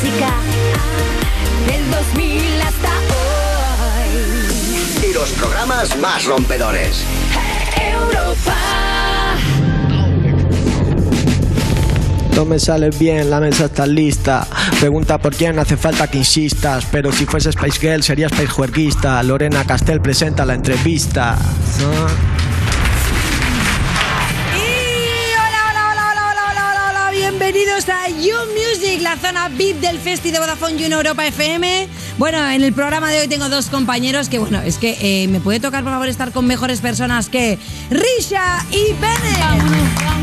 música del 2000 hasta hoy. Y los programas más rompedores. Europa. No me sale bien, la mesa está lista. Pregunta por quién, hace falta que insistas. Pero si fuese Spice Girl, sería Spice Juerguista. Lorena Castel presenta la entrevista. You Music, la zona VIP del Festi de Vodafone You Europa FM. Bueno, en el programa de hoy tengo dos compañeros que, bueno, es que eh, me puede tocar, por favor, estar con mejores personas que Risha y Bene.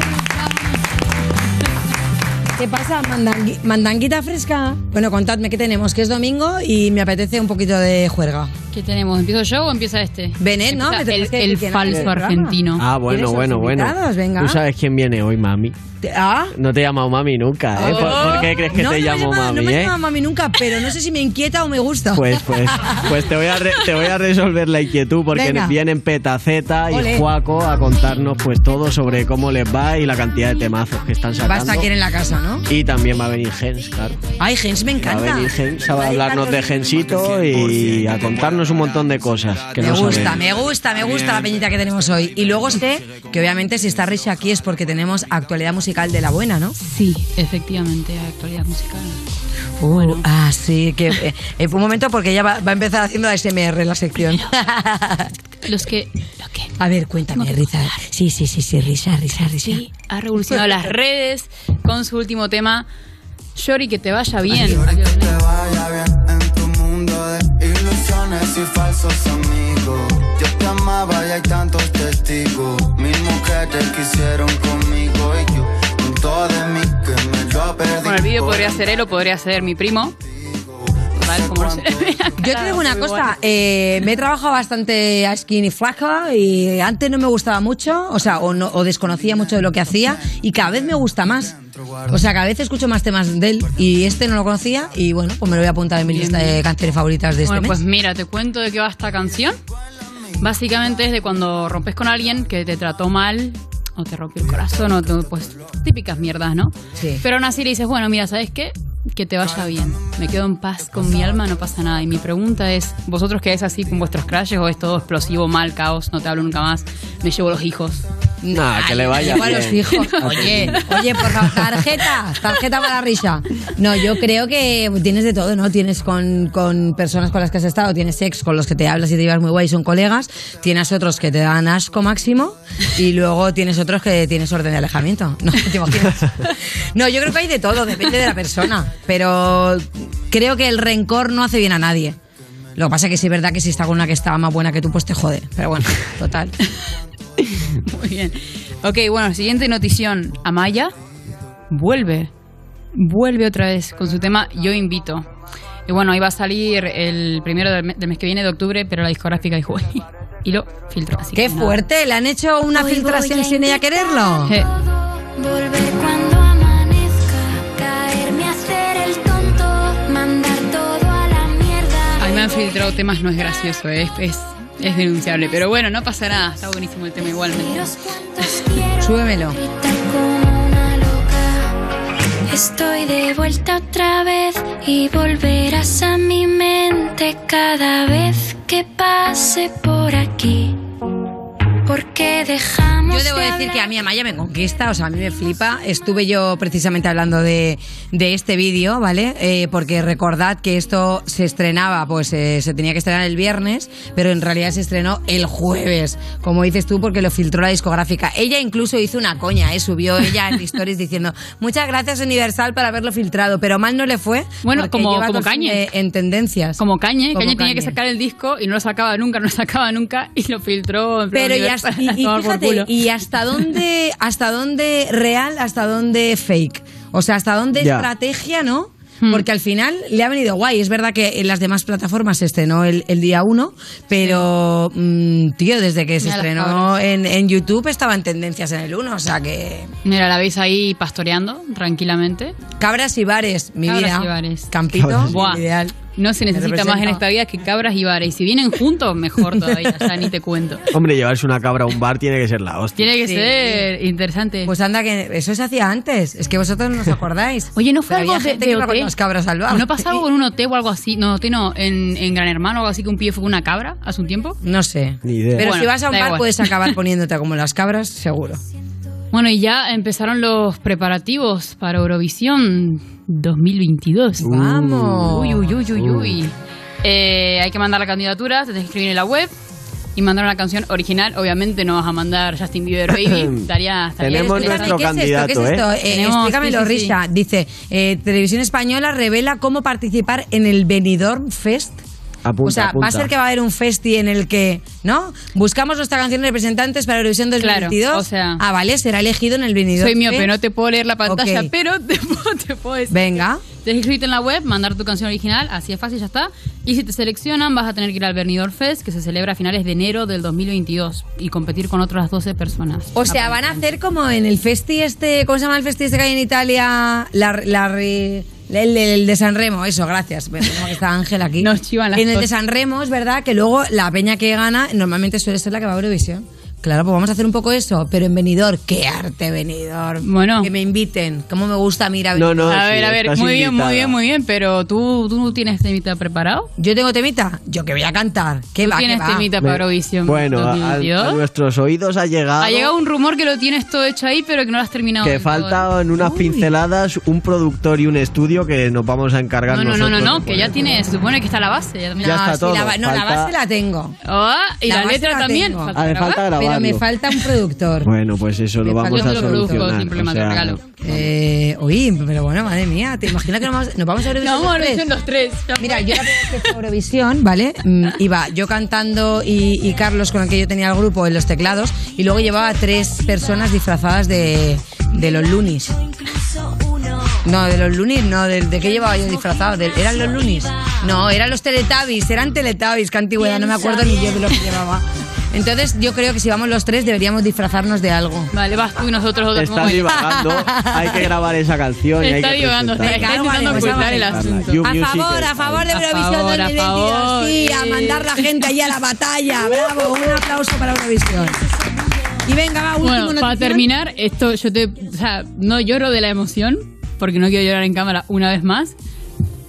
¿Qué pasa? Mandangui- ¿Mandanguita fresca? Bueno, contadme qué tenemos, que es domingo y me apetece un poquito de juerga. ¿Qué tenemos? ¿Empiezo yo o empieza este? Benet, ¿no? Empieza Que El, que- el que- falso que- que- argentino. Ah, bueno, ¿Tienes bueno, bueno. Venga. ¿Tú sabes quién viene hoy, mami? ¿Ah? No te he llamado mami nunca, ¿eh? ¿Por, Oh. por qué crees que no, te no llamo llama- mami, No me eh? llama mami nunca, pero no sé si me inquieta o me gusta. Pues, pues, pues te voy a re- te voy a resolver la inquietud porque Venga. vienen Petaceta y Ole. Juaco a contarnos pues todo sobre cómo les va y la cantidad de temazos que están sacando. Basta aquí en la casa, ¿no? Y también va a venir Gens, claro. Ay, Gens me Va a encanta. venir Gens a hablarnos de Gensito y a contarnos un montón de cosas que Me no gusta, sabemos. me gusta, me gusta la peñita que tenemos hoy. Y luego sé que obviamente si está Risha aquí es porque tenemos actualidad musical de la buena, ¿no? Sí, efectivamente, actualidad musical. Uh, ah, sí, que eh, eh, fue un momento porque ya va, va a empezar haciendo ASMR la sección. Los que, los que A ver, cuéntame, Risa. Sí, sí, sí, sí, Risa, Risa, Risa. sí, ha revolucionado las redes con su último tema. Shori, que te vaya bien. te vaya bien en tu mundo de ilusiones y falsos amigos. Yo te amaba y hay tantos testigos. Mil mujeres quisieron conmigo Bueno, el vídeo podría ser él o podría ser mi primo. Como se Yo te digo una cosa, eh, me he trabajado bastante a skinny flaca y antes no me gustaba mucho, o sea, o, no- o desconocía mucho de lo que hacía y cada vez me gusta más. O sea, cada vez escucho más temas de él y este no lo conocía y bueno, pues me lo voy a apuntar en mi lista de canciones favoritas de este Bueno, pues mes. mira, te cuento de qué va esta canción. Básicamente es de cuando rompes con alguien que te trató mal o te rompió el corazón o te- pues típicas mierdas, ¿no? Sí. Pero aún así le dices, bueno, mira, ¿sabes qué? Que te vaya bien. Me quedo en paz con mi alma, no pasa nada. Y mi pregunta es, ¿vosotros quedáis así con vuestros crashes o es todo explosivo, mal, caos, no te hablo nunca más, me llevo los hijos? Nah, que le vaya bien. los hijos. Oye, oye, por favor, tarjeta, tarjeta para Risha. No, yo creo que tienes de todo, ¿no? Tienes con, con personas con las que has estado, tienes ex con los que te hablas y te llevas muy guay, son colegas, tienes otros que te dan asco máximo y luego tienes otros que tienes orden de alejamiento. No, te imaginas. No, yo creo que hay de todo, depende de la persona, pero creo que el rencor no hace bien a nadie. Lo que pasa es que sí es verdad que si está con una que estaba más buena que tú, pues te jode. Pero bueno, total. Muy bien. Ok, bueno, siguiente notición. Amaya vuelve. Vuelve otra vez con su tema Yo Invito. Y bueno, ahí va a salir el primero del, me- del mes que viene de octubre, pero la discográfica dijo y lo filtró. Así Qué fuerte, le han hecho una Hoy filtración sin ella quererlo. Eh, han filtrado temas, no es gracioso, es, es, es denunciable. Pero bueno, no pasa nada, está buenísimo el tema igualmente. Súbemelo. Estoy de vuelta otra vez y volverás a mi mente cada vez que pase por aquí. Dejamos Yo debo de decir que a mí Amaya me conquista, o sea, a mí me flipa. Estuve yo precisamente hablando de, de este vídeo, ¿vale? Eh, porque recordad que esto se estrenaba, pues eh, se tenía que estrenar el viernes, pero en realidad se estrenó el jueves, como dices tú, porque lo filtró la discográfica. Ella incluso hizo una coña, ¿eh? Subió ella en stories diciendo, muchas gracias Universal por haberlo filtrado, pero mal no le fue. Bueno, como- como Kanye. de- en tendencias. Como Cañe, Como Cañe tenía que sacar el disco y no lo sacaba nunca, no lo sacaba nunca y lo filtró. en Pero y, universal, hasta, y- y fíjate, culo. y hasta dónde, hasta dónde real, hasta dónde fake. O sea, hasta dónde estrategia, ¿no? Hmm. Porque al final le ha venido guay. Es verdad que en las demás plataformas se estrenó el, el día 1, pero, mm, tío, desde que se Mira estrenó en, en YouTube estaba en tendencias en el 1. O sea que. Mira, la veis ahí pastoreando tranquilamente. Cabras y bares, mi Cabras vida. y bares. Campito, Cabras y Buah. ideal. No se necesita más en esta vida que cabras y bares. Y si vienen juntos, mejor todavía, ya ni te cuento. Hombre, llevarse una cabra a un bar tiene que ser la hostia. Tiene que Sí. ser interesante. Pues anda, que eso se hacía antes. Es que vosotros no os acordáis. Oye, ¿no fue Pero algo había de, gente de que iba con OT? las cabras al bar. ¿No pasó algo con un OT o algo así? No, OT no, en, en Gran Hermano o algo así que un pibe fue con una cabra hace un tiempo. No sé. Ni idea. Pero Bueno, si vas a un bar igual. puedes acabar poniéndote como las cabras, seguro. Bueno, y ya empezaron los preparativos para Eurovisión 2022. Vamos. Uy, uy, uy, uy, uy. Eh, hay que mandar la candidatura, te tienes que escribir en la web y mandar una canción original. Obviamente no vas a mandar Justin Bieber Baby. Estaría, estaría Tenemos nuestro ¿Qué es esto? ¿Qué es candidato, esto? Eh, Tenemos- explícamelo, sí, sí, sí. Risha. Dice, eh, Televisión Española revela cómo participar en el Benidorm Fest. Apunta, o sea, va a ser que va a haber un festi en el que, ¿no? Buscamos nuestra canción representantes para Eurovisión 2022. Claro, o sea- ah, vale, será elegido en el Benidorm Soy miope, no te puedo leer la pantalla, pero te puedo, te puedo decir. Venga. Tienes que escribirte en la web, mandar tu canción original, así es fácil, ya está. Y si te seleccionan, vas a tener que ir al Benidorm Fest, que se celebra a finales de enero del 2022, y competir con otras 12 personas. O sea, van a hacer como en el festi este, ¿cómo se llama el festi este que hay en Italia? La, la re- el, el de San Remo, eso, gracias. Bueno, como que está Ángel aquí. Nos chivan las en el de. San Remo es verdad que luego la peña que gana normalmente suele ser la que va a Eurovisión. Claro, pues vamos a hacer un poco eso, pero en venidor, qué arte venidor. Bueno. Que me inviten, cómo me gusta mirar No, no, a sí, ver, a ver, muy bien, muy bien, muy bien, pero tú, tú no tienes temita preparado. Yo tengo temita, yo que voy a cantar. ¿Qué ¿Tú va, tienes temita para Eurovisión Bueno, a, a 2022? nuestros oídos ha llegado, Ha llegado un rumor que lo tienes todo hecho ahí, pero que no lo has terminado. que del todo. falta en unas Uy. pinceladas un productor y un estudio que nos vamos a encargar No, no, no, no, no, que ya tiene, se supone que está la base. Ya, No, está sí, todo, la no, la base la tengo. Ah, y La la, letra también. Falta Ah, le grabar. falta grabarlo. Pero me falta un productor. Bueno, pues eso Me lo vamos a produzco solucionar. sin problema, o te sea, regalo. Eh, uy, pero bueno, madre mía, ¿te imaginas que nos vamos, nos vamos a Eurovisión? No, vamos a los tres? Eurovisión los tres. Mira, yo la primera vez que Eurovisión, ¿vale? Mm, Iba yo cantando y, y Carlos, con el que yo tenía el grupo, en los teclados, y luego llevaba tres personas disfrazadas de, de los Lunis. No, de los Lunis, no, ¿de, de qué llevaba yo disfrazado? ¿De- ¿Eran los Lunis? No, eran los Teletubbies, eran Teletubbies, qué antigüedad, no me acuerdo ni yo de lo que llevaba. Entonces, yo creo que si vamos los tres deberíamos disfrazarnos de algo. Vale, vas tú y nosotros otros. Estás divagando, hay que grabar esa canción y hay Está que divagando, presentarla. está intentando vale, pues ocultar el vamos. asunto. You A Music favor, a favor de A Eurovisión favor, a 2022. favor. Sí, a mandar la gente allí a la batalla. Bravo, un aplauso para Eurovisión. Y venga, va, último Bueno, para notición. terminar, esto yo te. O sea, no lloro de la emoción, porque no quiero llorar en cámara una vez más.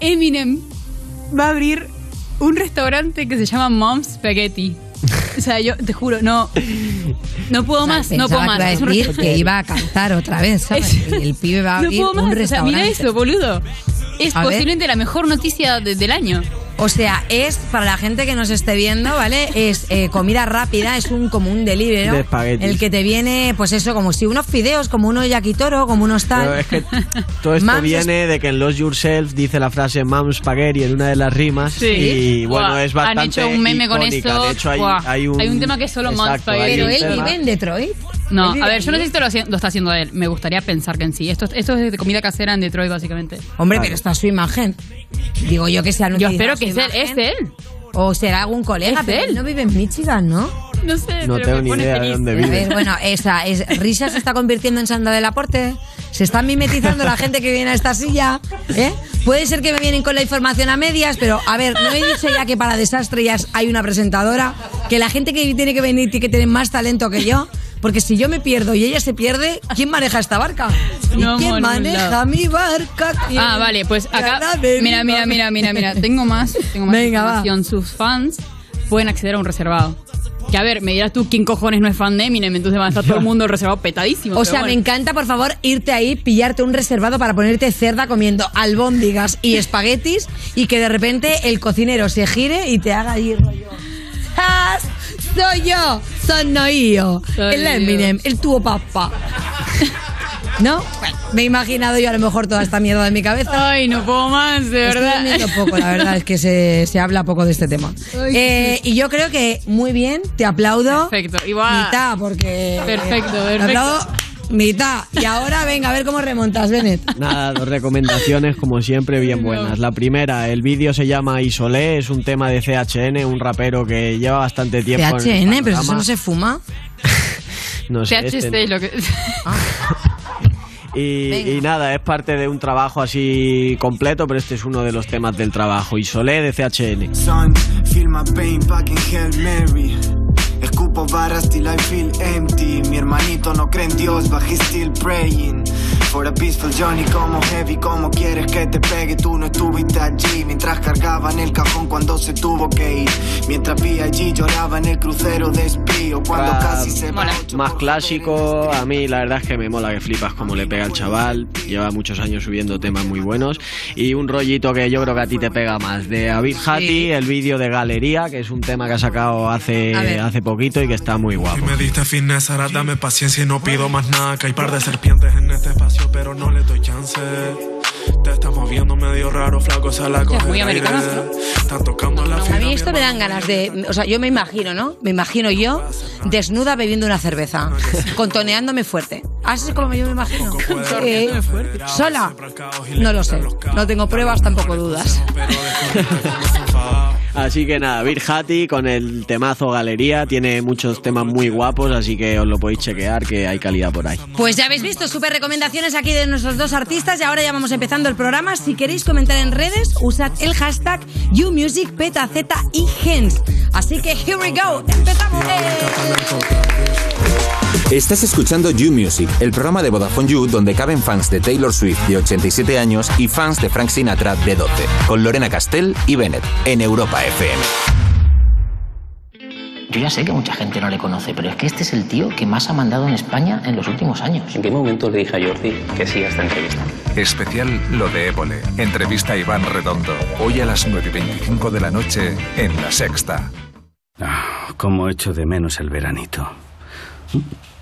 Eminem va a abrir un restaurante que se llama Mom's Spaghetti. O sea, yo te juro, no. No puedo más, no puedo más. que iba un a decir que iba a cantar otra vez, ¿sabes? Es- el pibe va a no abrir puedo un más. O sea, restaurante. mira eso, boludo. Es A ver. posiblemente la mejor noticia de- del año. O sea, es, para la gente que nos esté viendo, ¿vale? Es eh, comida rápida, es un como un delivery, ¿no? De espaguetis. El que te viene, pues eso, como si unos fideos, como unos yakitoro, como unos tal. Pero es que todo esto Mams viene de que en Los Yourself dice la frase Mam Spaghetti en una de las rimas Sí. y bueno, es bastante Han hecho un meme con icónica. eso. De hecho, hay, un, hay un tema que es solo hay Spaghetti. Pero él vive en Detroit. No, Él vive a ver, yo no sé si esto lo, lo está haciendo él. Me gustaría pensar que en sí. Esto, esto es de comida casera en Detroit, básicamente. Hombre, Claro. pero está su imagen. Digo yo que sea Yo espero que sea es de él. O será algún colega, Es pero él. él no vive en Michigan, ¿no? No sé, No pero tengo me ni pone idea de feliz. dónde A vive. ver, bueno, esa es, Risa se está convirtiendo en Sandra del Aporte. Se está mimetizando la gente que viene a esta silla. ¿eh? Puede ser que me vienen con la información a medias, pero a ver, no he dicho ya que para Desastre ya hay una presentadora. Que la gente que tiene que venir tiene que tener más talento que yo. Porque si yo me pierdo y ella se pierde, ¿quién maneja esta barca? ¿Y No quién maneja mi barca? Ah, vale, pues acá. Mira, mira, mira, mira, mira. Tengo más, tengo más Venga, va. información. Sus fans pueden acceder a un reservado. Que a ver, me dirás tú quién cojones no es fan de Eminem, entonces va a estar todo el mundo reservado petadísimo. O sea, me bueno. encanta, por favor, irte ahí, pillarte un reservado para ponerte cerda comiendo albóndigas y espaguetis y que de repente el cocinero se gire y te haga ahí rollo. Soy yo, soy yo, Soy el. Eminem, el tuo papá. ¿No? Bueno, me he imaginado yo a lo mejor toda esta mierda en mi cabeza. Ay, no puedo más, de Estoy verdad. poco, la verdad es que se, se habla poco de este tema. Eh, y yo creo que muy bien, te aplaudo. Perfecto, igual. Mitad, porque. Perfecto, Te perfecto. aplaudo mitad. Y ahora venga, a ver cómo remontas, Bennett. Nada, dos recomendaciones como siempre bien buenas. La primera, el vídeo se llama Isolé, es un tema de CHN, un rapero que lleva bastante tiempo en el CHN, pero eso no se fuma. No sé, THC este lo que. Y, Venga. y nada, es parte de un trabajo así completo, pero este es uno de los temas del trabajo. Y Solé de CHN. Son, feel my pain back in Hail Mary. Escupo barras till I feel empty. Mi hermanito no cree en Dios, but he's still praying. For a peaceful Johnny como heavy, como quieres que te pegue, tú no estuviste allí. Mientras cargaba en el cajón cuando se tuvo que ir. Mientras vi allí lloraba en el crucero de espío. Cuando Ah, casi se va mola. ocho Más clásico, a mí la verdad es que me mola que flipas como le pega al chaval. Lleva muchos años subiendo temas muy buenos. Y un rollito que yo creo que a ti te pega más. De Avid Hati, el vídeo de Galería, que es un tema que ha sacado hace, hace poquito y que está muy Si guapo. me diste fitness, ahora dame paciencia y no pido más nada. Que hay par de serpientes en este espacio, pero no le doy chance. Te estás moviendo medio raro, flaco, se la coge muy americano. Están tocando la A fibra, mí esto me dan ganas de. O sea, yo me imagino, ¿no? Me imagino yo desnuda bebiendo una cerveza, contoneándome fuerte. Así es como yo me imagino. Eh, ¿Sola? No lo sé. No tengo pruebas, tampoco dudas. Así que nada, Vir Hati con el temazo Galería. Tiene muchos temas muy guapos, así que os lo podéis chequear, que hay calidad por ahí. Pues ya habéis visto, súper recomendaciones aquí de nuestros dos artistas y ahora ya vamos empezando el programa. Si queréis comentar en redes, usad el hashtag YouMusicPetaz y Gens. Así que here we go, empezamos. Estás escuchando You Music, el programa de Vodafone You donde caben fans de Taylor Swift de 87 años y fans de Frank Sinatra de 12, con Lorena Castell y Bennett en Europa FM. Yo ya sé que mucha gente no le conoce, pero es que este es el tío que más ha mandado en España en los últimos años. ¿En qué momento le dije a Jordi que sí a esta entrevista? Especial Lo de Évole. Entrevista a Iván Redondo. Hoy a las 9.25 de la noche en La Sexta. Ah, cómo echo de menos el veranito.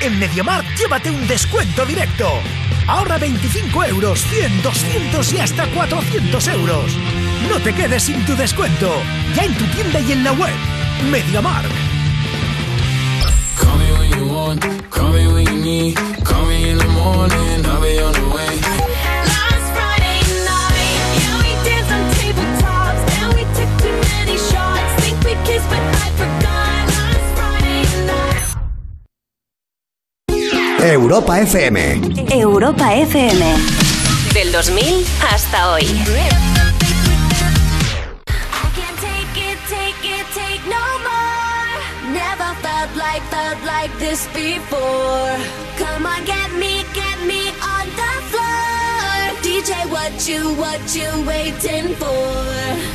En MediaMarkt llévate un descuento directo. Ahorra 25 euros, 100, 200 y hasta 400 euros. No te quedes sin tu descuento. Ya en tu tienda y en la web. MediaMarkt. Call me when you want, call me when you need, call me in the morning, I'll be on the way. Europa FM. Europa FM. Del 2000 hasta hoy. Can't take it, take it, take no more. Never felt like, felt like this before. Come on, get me, get me on the floor. DJ, what you, what you waiting for?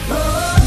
Oh.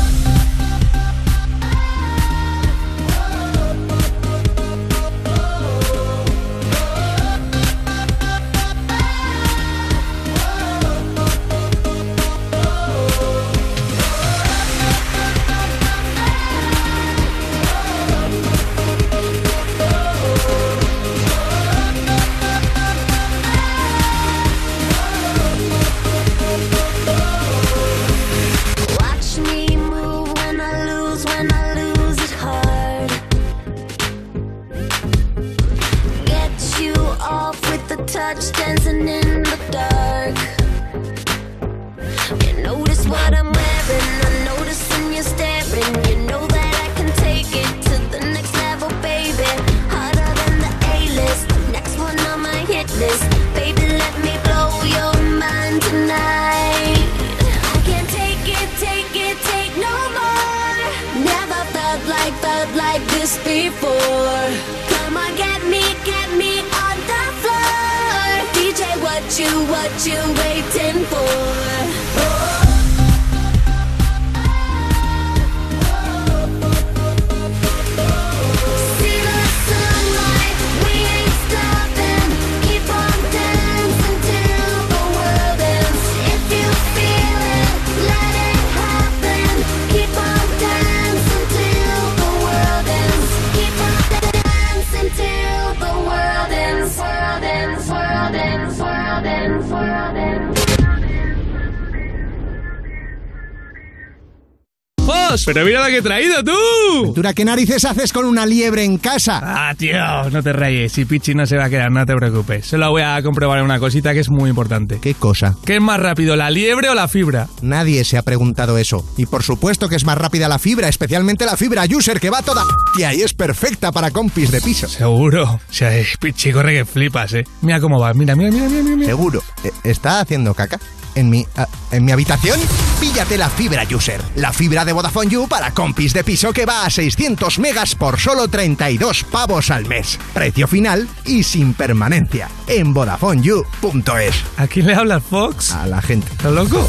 ¡Pero mira lo que he traído tú! Ventura, ¿qué narices haces con una liebre en casa? Ah, tío, no te rayes. Si Pichi no se va a quedar, no te preocupes. Solo voy a comprobar una cosita que es muy importante. ¿Qué cosa? ¿Qué es más rápido, la liebre o la fibra? Nadie se ha preguntado eso. Y por supuesto que es más rápida la fibra, especialmente la fibra user que va toda y es perfecta para compis de piso. Seguro. O sea, eh, Pichi, corre que flipas, ¿eh? Mira cómo va. Mira, mira, mira, mira. mira. Seguro. Eh, ¿Está haciendo caca? ¿En mi, ah, ¿En mi habitación? Píllate la fibra user. La fibra de Vodafone You para compis de piso que va a 600 megas por solo 32 pavos al mes. Precio final y sin permanencia. En VodafoneYou.es. ¿A quién le hablas, Fox? A la gente. ¿Estás loco?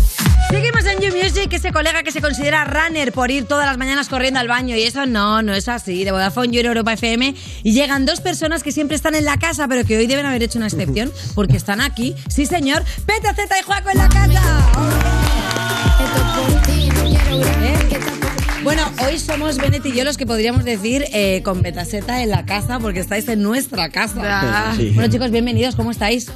Seguimos en You Music, ese colega que se considera runner por ir todas las mañanas corriendo al baño y eso no, no es así. De Vodafone You en Europa FM y llegan dos personas que siempre están en la casa pero que hoy deben haber hecho una excepción porque están aquí. Sí, señor. Peta, Zeta y Juaco en la casa. ¿Eh? Bueno, hoy somos Benet y yo los que podríamos decir eh, con Petaseta en la casa porque estáis en nuestra casa. Sí. Bueno chicos, bienvenidos, ¿cómo estáis?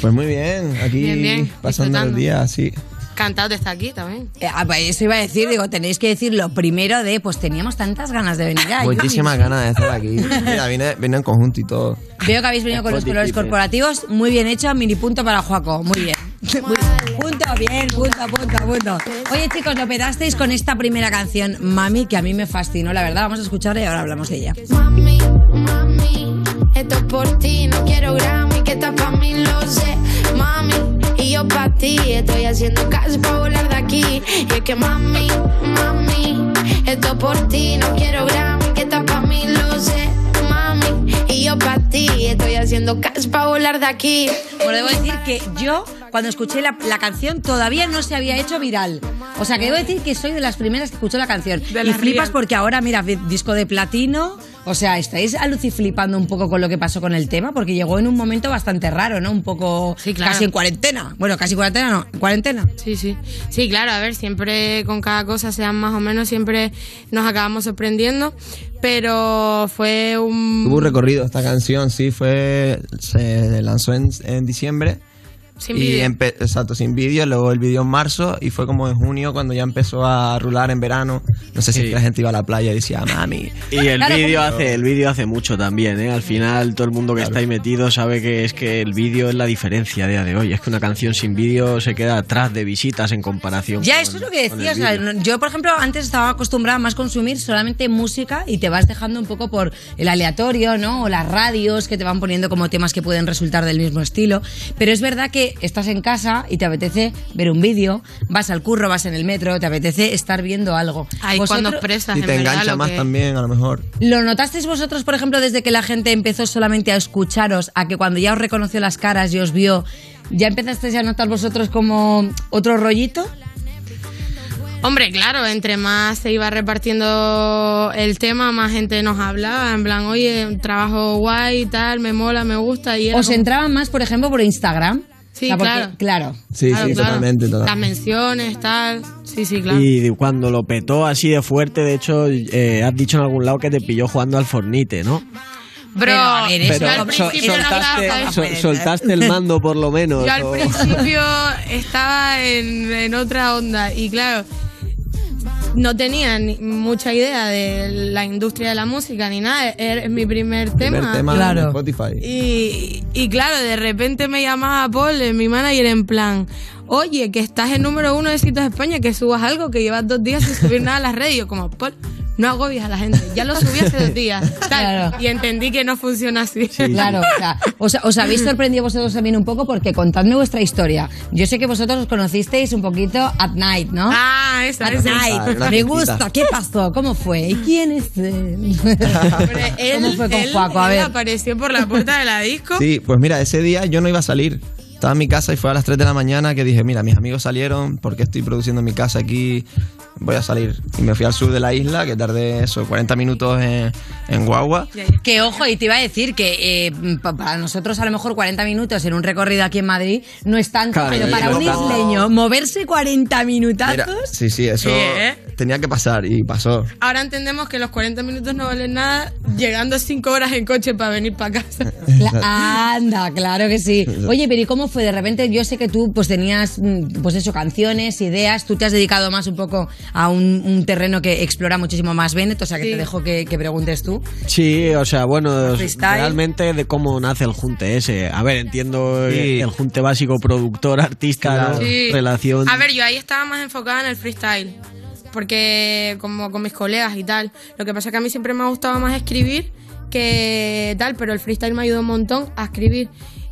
Pues muy bien, aquí Bien, bien, pasando el día, sí. Cantado estar aquí también. Eh, ah, pues eso iba a decir, digo, tenéis que decir lo primero de, pues teníamos tantas ganas de venir a You Muchísimas ganas de estar aquí. Mira, vine, vine en conjunto y todo. Veo que habéis venido con los colores corporativos, muy bien hecho, mini punto para Juaco, muy bien. Muy bien. Punto, bien, punto, punto, punto. Oye chicos, lo pedasteis con esta primera canción, Mami, que a mí me fascinó, la verdad, vamos a escucharla y ahora hablamos de ella. Mami, mami, esto es por ti, no quiero Grammy, que estás pa' mí, lo sé, mami, yo pa' ti, estoy haciendo caso pa' volar de aquí, y es que mami, mami, esto es por ti, no quiero Grammy, que estás pa' mí, lo sé, mami, y yo pa' ti, estoy haciendo caso pa' volar de aquí. Bueno, debo decir que yo, cuando escuché la, la canción, todavía no se había hecho viral. O sea, que debo decir que soy de las primeras que escuchó la canción. De y flipas real. porque ahora, mira, disco de platino. O sea, estáis aluciflipando un poco con lo que pasó con el tema, porque llegó en un momento bastante raro, ¿no? Un poco claro. casi en cuarentena. Bueno, casi cuarentena, no, en cuarentena. Sí, sí. Sí, claro, a ver, siempre con cada cosa, sean más o menos, siempre nos acabamos sorprendiendo. Pero fue un. Tuvo un recorrido esta canción, sí, fue se lanzó en, en diciembre. Sin y exacto, sin vídeo, luego el vídeo en marzo y fue como en junio cuando ya empezó a rular en verano. No sé si la gente iba a la playa y decía, mami. Y el Claro, vídeo como- hace el vídeo hace mucho también, ¿eh? Al final todo el mundo que está ahí metido sabe que es que el vídeo es la diferencia a día de hoy. Es que una canción sin vídeo se queda atrás de visitas en comparación. Ya, con- eso es lo que con decía. el o sea, vídeo. no- yo, por ejemplo, antes estaba acostumbrada a más consumir solamente música y te vas dejando un poco por el aleatorio, ¿no? O las radios que te van poniendo como temas que pueden resultar del mismo estilo. Pero es verdad que estás en casa y te apetece ver un vídeo, vas al curro, vas en el metro, te apetece estar viendo algo. Ahí Vosotros- cuando expresas, Y en te verdad, engancha lo más que- también, a lo mejor. ¿Lo notasteis vosotros, por ejemplo, desde que la gente empezó solamente a escucharos, a que cuando ya os reconoció las caras y os vio, ya empezasteis a notar vosotros como otro rollito? Hombre, claro, entre más se iba repartiendo el tema, más gente nos hablaba. En plan, oye, un trabajo guay y tal, me mola, me gusta. Y ¿Os como- entraban más, por ejemplo, por Instagram? Sí, O sea, porque- claro. claro. Sí, Claro, sí, claro. totalmente, totalmente. Las menciones, tal. Sí, sí, claro. Y cuando lo petó así de fuerte, de hecho, eh, has dicho en algún lado que te pilló jugando al Fornite, ¿no? Bro, Pero yo al so- principio no soltaste, estaba- so- soltaste el mando por lo menos. Yo al o- principio estaba en, en otra onda y claro, no tenía ni mucha idea de la industria de la música ni nada. Era es mi primer tema. Primer tema en Spotify. Y, y claro, de repente me llamaba Paul, mi manager, en plan, oye, que estás en número uno de Éxitos de España, que subas algo, que llevas dos días sin subir nada a las redes. Y yo como, Paul, no agobies a la gente, ya lo subí hace dos días. Tal. Y entendí que no funciona así. Claro, o sea, os, os habéis sorprendido vosotros también un poco porque contadme vuestra historia. Yo sé que vosotros os conocisteis un poquito at night, ¿no? Ah, esa, At esa. night. Ah, Me gusta. ¿Qué pasó? ¿Cómo fue? ¿Y quién es él? Él, ¿Cómo fue con él- Juaco? A él ver. apareció por la puerta de la disco. Sí, pues mira, ese día yo no iba a salir. Estaba en mi casa y fue a las 3 de la mañana que dije, mira, mis amigos salieron, ¿por qué estoy produciendo en mi casa aquí? Voy a salir. Y me fui al sur de la isla, que tardé eso, 40 minutos en, en guagua. Que ojo, y te iba a decir que eh, pa- para nosotros a lo mejor 40 minutos en un recorrido aquí en Madrid no es tanto, Claro, pero para un isleño moverse 40 minutazos. Mira, sí, sí, eso ¿eh? tenía que pasar y pasó. Ahora entendemos que los 40 minutos no valen nada llegando 5 horas en coche para venir para casa. Anda, claro que sí. Oye, pero ¿y cómo fue? De repente yo sé que tú pues tenías, mm, pues eso, canciones, ideas, tú te has dedicado más un poco a un, un terreno que explora muchísimo más Bennett, o sea que Sí. te dejo que, que preguntes tú. Sí, o sea, bueno, Freestyle. realmente de cómo nace el junte ese. A ver, entiendo Sí. el junte básico productor, artista. Sí. relación. A ver, yo ahí estaba más enfocada en el freestyle. Porque como con mis colegas y tal. Lo que pasa es que a mí siempre me ha gustado más escribir que tal, pero el freestyle me ayudó un montón a escribir.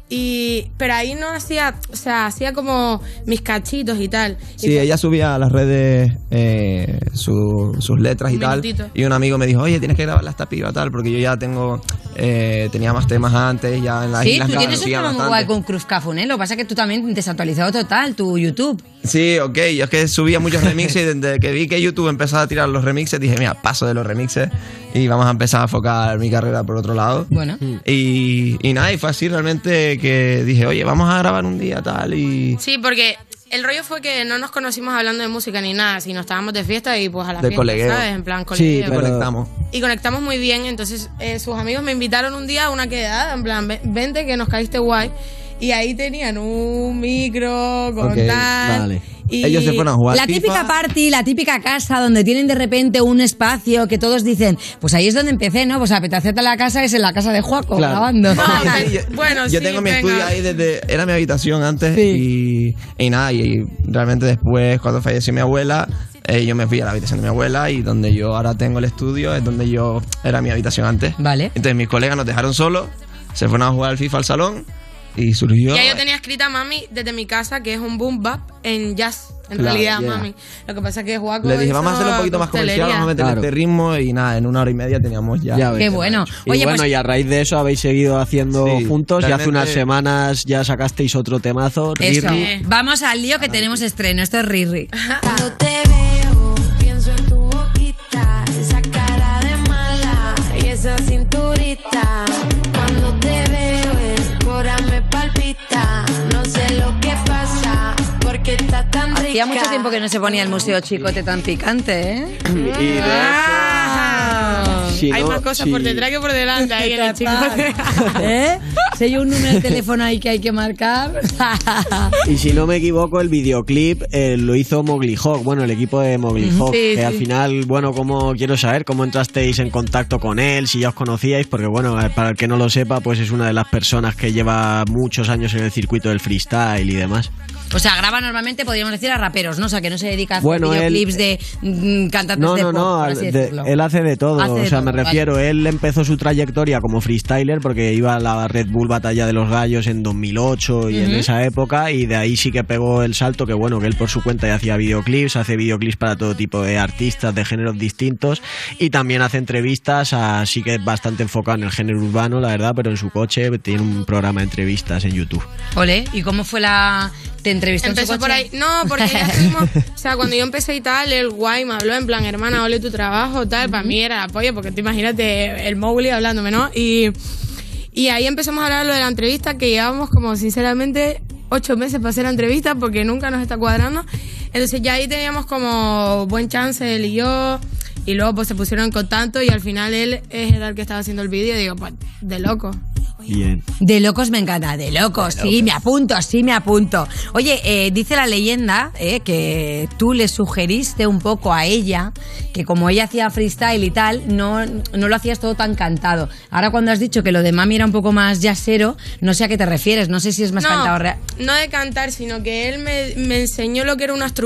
Y, pero ahí no hacía, o sea, hacía como mis cachitos y tal. Sí, ella subía a las redes eh, su- sus letras y Un tal. minutito. Y un amigo me dijo, oye, tienes que grabarla esta piba tal, porque yo ya tengo, eh, tenía más temas antes, ya en las Sí, islas tú tienes un tema muy guay con Cruz Cafún, ¿eh? Lo que pasa es que tú también desactualizado total tu YouTube. Sí, ok, yo es que subía muchos remixes y desde que vi que YouTube empezaba a tirar los remixes, dije, mira, paso de los remixes y vamos a empezar a enfocar mi carrera por otro lado. Bueno. Y, y nada, y fue así realmente que dije, oye, vamos a grabar un día tal y... Sí, porque el rollo fue que no nos conocimos hablando de música ni nada, sino estábamos de fiesta y pues a la De fiesta, colegueo. ¿sabes? En plan Sí, colegueo. pero- conectamos. Y conectamos muy bien, entonces eh, sus amigos me invitaron un día a una quedada, en plan, "Ven- vente que nos caíste guay. Y ahí tenían un micro con Ok, tal. vale. Y Ellos se fueron a jugar La FIFA. típica party, la típica casa donde tienen de repente un espacio que todos dicen, pues ahí es donde empecé, ¿no? Pues apetecerte la casa es en la casa de Juaco Claro. grabando. bueno, Yo sí, tengo mi venga. estudio ahí desde. Era mi habitación antes y, y nada, y realmente después, cuando falleció mi abuela, eh, yo me fui a la habitación de mi abuela y donde yo ahora tengo el estudio es donde yo era mi habitación antes. Vale. Entonces mis colegas nos dejaron solos, se fueron a jugar al FIFA al salón y surgió. Ya yo tenía escrita Mami desde mi casa, que es un boom bap en jazz, en Claro, realidad, yeah. Mami. Lo que pasa es que Juaco Le dije, vamos a hacerlo un poquito más comercial, vamos a meter Claro. este ritmo y nada, en una hora y media teníamos ya. Ya ves. Qué bueno. Y Oye, bueno, pues y a raíz de eso habéis seguido haciendo Sí, juntos y hace unas semanas ya sacasteis otro temazo, eso. Riri. Vamos al lío que tenemos estreno. Esto es Riri. Cuando te veo, pienso en tu boquita, esa cara de mala y esa cinturita. Hacía mucho tiempo que no se ponía el Museo Chicote tan picante, ¿eh? Y de. Si Hay no, más cosas si- por detrás que por delante ahí en el chico. ¿Eh? Si hay un número de teléfono ahí que hay que marcar. Y si no me equivoco, el videoclip eh, lo hizo Mowgli Hawk, bueno, el equipo de Mowgli. Hawk. Sí, que al sí. final, bueno, como quiero saber cómo entrasteis en contacto con él, si ya os conocíais, porque bueno, eh, para el que no lo sepa, pues es una de las personas que lleva muchos años en el circuito del freestyle y demás. O sea, graba normalmente, podríamos decir, a raperos, ¿no? O sea, que no se dedica a hacer Bueno, él- videoclips de mm, cantantes No, de no, pop, no, de- decirlo. él hace de todo, Hace o sea, me refiero, él empezó su trayectoria como freestyler porque iba a la Red Bull Batalla de los Gallos en 2008 y en esa época y de ahí sí que pegó el salto que bueno, que él por su cuenta ya hacía videoclips, hace videoclips para todo tipo de artistas de géneros distintos y también hace entrevistas, así que es bastante enfocado en el género urbano, la verdad, pero en su coche tiene un programa de entrevistas en YouTube. Ole, ¿y cómo fue la... ¿Te entrevistó en su Empezó por ahí. No, porque ya estuvimos. O sea, cuando yo empecé y tal, el guay me habló en plan, hermana, ole tu trabajo, tal. Para mí era apoyo, porque te imagínate el Mowgli hablándome, ¿no? Y, y ahí empezamos a hablar lo de la entrevista, que llevábamos como, sinceramente, ocho meses para hacer la entrevista, porque nunca nos está cuadrando. Entonces ya ahí teníamos como buen chance él y yo. Y luego pues se pusieron en contacto y al final él es el que estaba haciendo el vídeo digo, pues, de loco. Bien. De locos me encanta, de locos, sí, me apunto, sí, me apunto. Oye, eh, dice la leyenda eh, que tú le sugeriste un poco a ella que como ella hacía freestyle y tal, no, no lo hacías todo tan cantado. Ahora cuando has dicho que lo de mami era un poco más jazzero, no sé a qué te refieres, no sé si es más no, cantado real. no de cantar, sino que él me, me enseñó lo que era una estructura.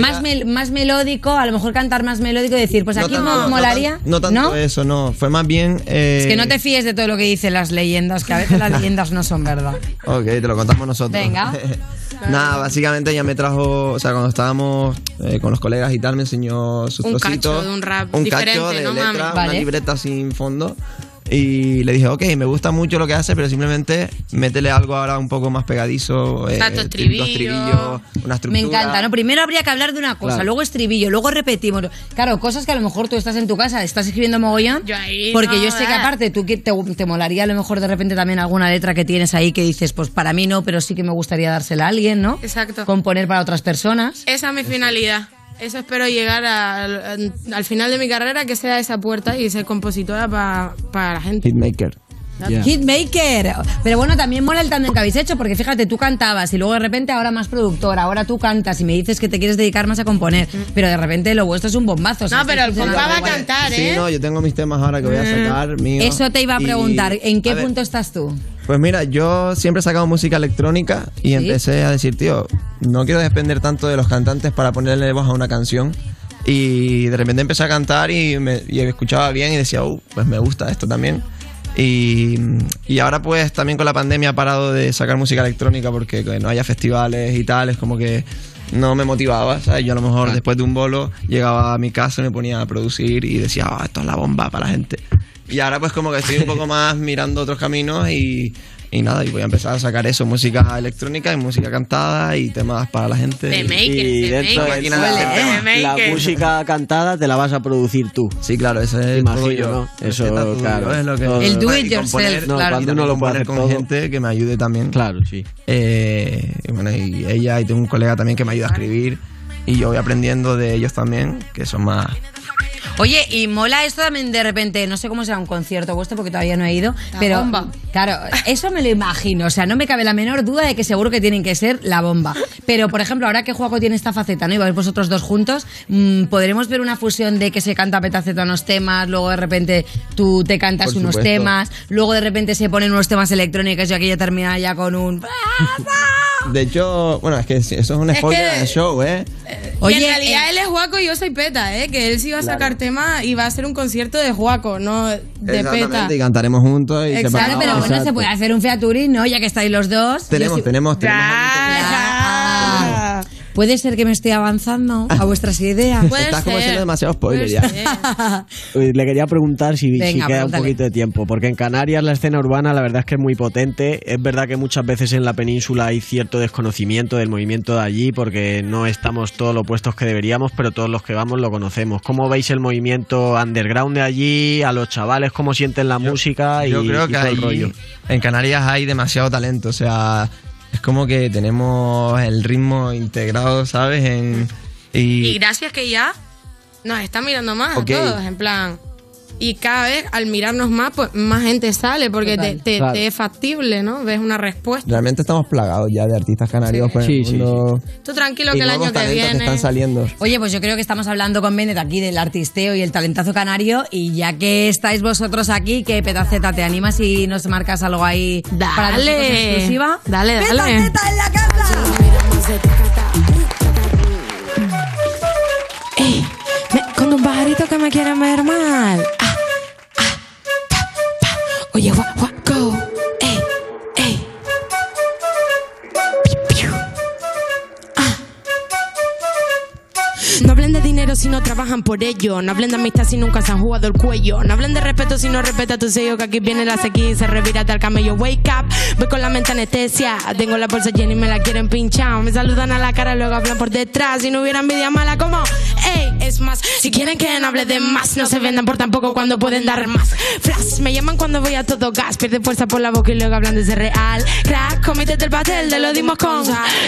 Más, mel- más melódico, a lo mejor cantar más melódico y decir, pues No aquí tanto- mo- no molaría. No tanto eso, no. Fue más bien. eh, Es que no te fíes de todo lo que dicen las leyendas, que a veces las leyendas no son verdad. Ok, te lo contamos nosotros. Venga. Nada, básicamente ella me trajo, o sea, cuando estábamos eh, con los colegas y tal, me enseñó sus Un trocitos. cacho de un rap un diferente, cacho de no letra, mames. una Vale. libreta sin fondo. Y le dije, ok, me gusta mucho lo que hace, pero simplemente métele algo ahora un poco más pegadizo. eh, estribillo. estribillos, una estructura. Me encanta, ¿no? Primero habría que hablar de una cosa, Claro. luego estribillo, luego repetimos. Claro, cosas que a lo mejor tú estás en tu casa, estás escribiendo mogollón. Yo ahí, porque no, yo sé que eh. aparte tú que te, te molaría a lo mejor de repente también alguna letra que tienes ahí que dices, pues para mí no, pero sí que me gustaría dársela a alguien, ¿no? Exacto. Componer para otras personas. Esa es mi finalidad. Eso espero llegar al, al final de mi carrera, que sea esa puerta y ser compositora pa- para la gente. Hitmaker. Pero bueno, también mola el tándem que habéis hecho, porque fíjate, tú cantabas y luego de repente ahora más productora, ahora tú cantas y me dices que te quieres dedicar más a componer, pero de repente lo vuestro es un bombazo. o sea, No, pero el compa va a cantar, Sí, ¿eh? no, yo tengo mis temas ahora que voy a sacar, míos. Eso te iba a y- preguntar, ¿en qué a ver, punto estás tú? Pues mira, yo siempre he sacado música electrónica y empecé a decir, tío, no quiero depender tanto de los cantantes para ponerle voz a una canción. Y de repente empecé a cantar y, me, y escuchaba bien y decía, uh, pues me gusta esto también. Y, y ahora pues también con la pandemia he parado de sacar música electrónica porque que no haya festivales y tal, es como que no me motivaba, ¿sabes? Yo a lo mejor después de un bolo llegaba a mi casa, me ponía a producir y decía, "Ah, esto es la bomba para la gente. Y ahora pues como que estoy un poco más mirando otros caminos y, y nada, y voy a empezar a sacar eso, música electrónica y música cantada y temas para la gente. De y- maker, y de dentro de La maker. música cantada te la vas a producir tú. Sí, claro, eso es Imagino, todo yo. ¿no? Eso, claro. es lo que- El do it yourself, no, claro. cuando uno lo puede hacer con todo. gente que me ayude también. Claro, sí. Eh, y bueno, y ella y tengo un colega también que me ayuda a escribir y yo voy aprendiendo de ellos también, que son más... Oye, y mola esto también de repente, no sé cómo será un concierto vuestro porque todavía no he ido, La pero bomba. claro, eso me lo imagino, o sea, no me cabe la menor duda de que seguro que tienen que ser la bomba. Pero por ejemplo, ahora que Juaco tiene esta faceta, ¿no? Y vais vosotros dos juntos, mm, podremos ver una fusión de que se canta Petaceta unos temas, luego de repente tú te cantas Por unos supuesto. temas, luego de repente se ponen unos temas electrónicos y aquello termina ya con un De hecho, bueno, es que eso es un Es spoiler que- del show, ¿eh? Oye, en realidad eh, él es Juaco y yo soy Peta, ¿eh? Que él sí va a sacar tema y va a hacer un concierto de Juaco, no de Peta. Y cantaremos juntos y Exacto. Pero bueno, se puede hacer un featuring, ¿no? Ya que estáis los dos. Tenemos, sí- tenemos, tenemos. Ah, Puede ser que me estoy avanzando a vuestras ideas. Puede Estás como ser. haciendo demasiado spoiler ya. Uy, Le quería preguntar si, si Venga, queda un pregúntale. poquito de tiempo, porque en Canarias la escena urbana la verdad es que es muy potente. Es verdad que muchas veces en la península hay cierto desconocimiento del movimiento de allí, porque no estamos todos los puestos que deberíamos, pero todos los que vamos lo conocemos. ¿Cómo veis el movimiento underground de allí? A los chavales, ¿cómo sienten la música? Y, Yo creo y que todo el rollo? en Canarias hay demasiado talento, o sea, como que tenemos el ritmo integrado, ¿sabes? En, y, Y gracias que ya nos está mirando más a todos, en plan. Y cada vez al mirarnos más, pues más gente sale, porque te, Total. te- Claro. te es factible, ¿no? Ves una respuesta. realmente estamos plagados ya de artistas canarios Sí. por el Sí, sí. Tú tranquilo y que el año que viene. están saliendo. Oye, pues yo creo que estamos hablando con Bennett aquí del artisteo y el talentazo canario. Y ya que estáis vosotros aquí, que Petaceta, ¿te animas y nos marcas algo ahí para nosotros en Dale. exclusiva? Dale, dale. ¡Petaceta en la casa! Pajarito que me quiere ver mal. Ah, ah, pa, pa. Oye, gua, gua, go. No hablen de dinero si no trabajan por ello. No hablen de amistad si nunca se han jugado el cuello. No hablen de respeto si no respeta tu sello. Que aquí viene la sequía y se revira el camello. Wake up, voy con la mente anestesia. Tengo la bolsa llena y me la quieren pinchar. Me saludan a la cara, luego hablan por detrás. Si no hubiera envidia mala, como, ey, es más. Si quieren que no hable de más, no se vendan por tampoco cuando pueden dar más. Flash, me llaman cuando voy a todo gas. Pierde fuerza por la boca y luego hablan de ser real. Crack, comítete el pastel, te lo dimos con.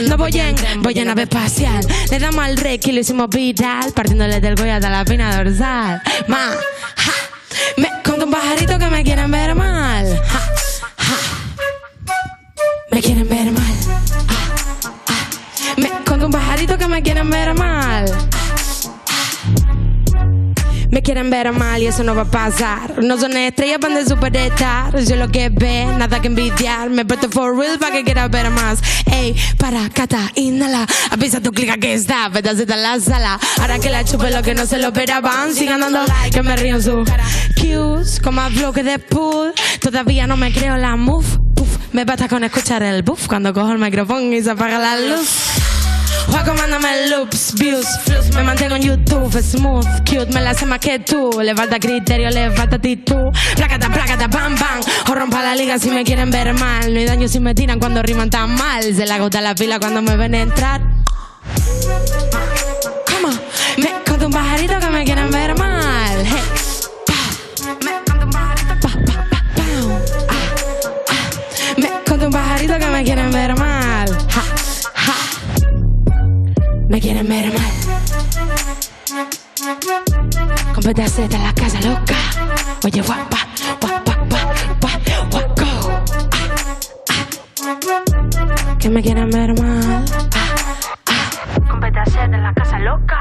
No voy en, voy en nave espacial. Le damos al rec y lo hicimos Partiéndole del Goya de la pina dorsal. Ma. Me conto un pajarito que me quieren ver mal. Me quieren ver mal. Ah, ah. Me conto un pajarito que me quieren ver mal. Me quieren ver mal y eso no va a pasar. No son estrellas, van de. Yo lo que ve, nada que envidiar. Me presto for real para que quiera ver más. Ey, para, cata, inhala. Avisa tu clica que está, pedacita en la sala. Ahora que la chupe lo que no se lo esperaban. Sigan dando like, que me río en su cues. Con más bloque de pool. Todavía no me creo la move. Me basta con escuchar el buff cuando cojo el micrófono y se apaga la luz. Juaco, mándame loops, views, flus. Me mantengo en YouTube, smooth, cute. Me la hace más que tú. Le falta criterio, le falta actitud. Plácata, plácata, bam, bam. O rompa la liga si me quieren ver mal. No hay daño si me tiran cuando riman tan mal. Se la agota la pila cuando me ven entrar. Me conta un pajarito que me quieren ver mal. Me pam. Ah, ah. Un pajarito que me quieren ver mal. Me quieren ver mal. Compete a en la casa loca. Oye, guapa, guapa, guapa, guaco. Ah, ah. Que me quieren ver mal. Compete a en la casa loca.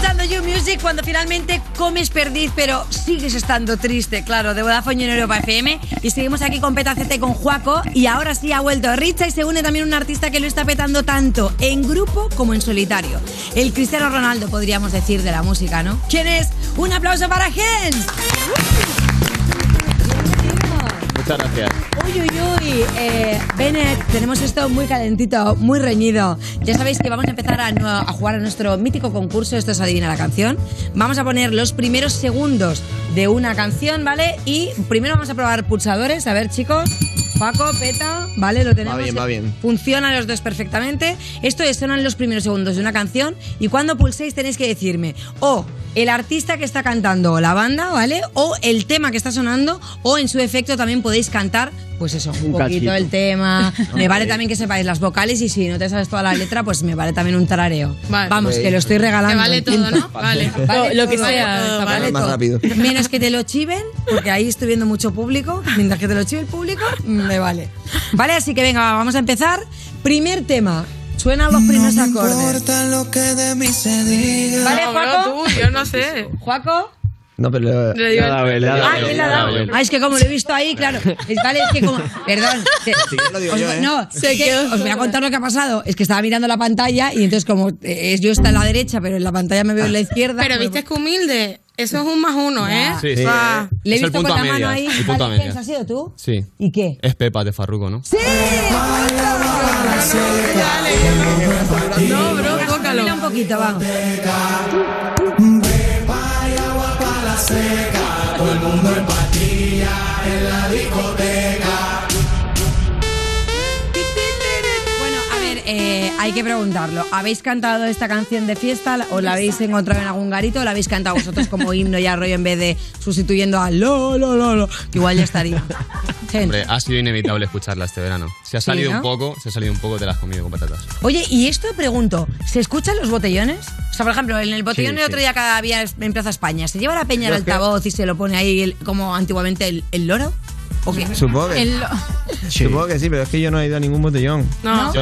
Escuchando You Music cuando finalmente comes perdiz, pero sigues estando triste, claro, de Vodafone en Europa FM. Y seguimos aquí con Petacete con Juaco. Y ahora sí ha vuelto Richa y se une también un artista que lo está petando tanto en grupo como en solitario. El Cristiano Ronaldo, podríamos decir, de la música, ¿no? ¿Quién es? Un aplauso para Gens. Muchas gracias. Uy, uy, uy. Eh, Bennett, tenemos esto muy calentito, muy reñido. Ya sabéis que vamos a empezar a, jugar a nuestro mítico concurso. Esto es Adivina la canción. Vamos a poner los primeros segundos de una canción, ¿vale? Y primero vamos a probar pulsadores. A ver, chicos. Paco, Peta, ¿vale? Lo tenemos. Va bien, va bien. Funcionan los dos perfectamente. Esto es, sonan los primeros segundos de una canción y cuando pulséis tenéis que decirme o el artista que está cantando o la banda, ¿vale? O el tema que está sonando o en su efecto también podéis cantar, pues eso, un, Un poquito cachito. el tema. Me vale también que sepáis las vocales y si no te sabes toda la letra, pues me vale también un tarareo. Vamos, Ok. que lo estoy regalando. Que vale todo. ¿no? Vale. Vale Lo que todo, sea, vale vale. Más todo. rápido. Menos que te lo chiven, porque ahí estoy viendo mucho público. Mientras que te lo chive el público, me vale. Vale, así que venga, vamos a empezar. Primer tema. Suenan los primeros acordes. lo que de mí se diga. ¿Vale, No, bro, Juaco? tú, yo no sé. ¿Juaco? No, pero dado él, le ha dado Ah, él, ¿quién le ha dado? Ah, es que como lo he visto ahí, claro. Es, vale, es que como. Perdón. que- Sí, lo digo os, yo, ¿eh? No, es que os voy a contar lo que ha pasado. Es que estaba mirando la pantalla y entonces, como eh, yo está en la derecha, pero en la pantalla me veo en la izquierda. Pero pues- viste que humilde. Eso es un más uno, ¿eh? Sí, sí. Le he Es el visto punto con a la mano medias, ahí. el punto a Vale, medias. ¿quién? ¿Has sido tú? Sí. ¿Y qué? Es Pepa de Farruko, ¿no? ¡Sí! no, bro, tócalo. Mira un poquito, vamos. Bueno, eh, hay que preguntarlo. ¿Habéis cantado esta canción de fiesta o la habéis encontrado en algún garito o la habéis cantado vosotros como himno ya rollo en vez de sustituyendo a lo, lo, lo, lo, igual ya estaría? Hombre, ha sido inevitable escucharla este verano. Si ha salido ¿no? un poco, se ha salido un poco, te la has comido con patatas. Oye, y esto pregunto, ¿se escuchan los botellones? O sea, por ejemplo, en el botellón Sí, el otro sí. día cada había en Plaza España, ¿se lleva la peña el es que- altavoz y se lo pone ahí el- como antiguamente el, el loro? Supongo que, lo- supongo que sí, pero es que yo no he ido a ningún botellón. No.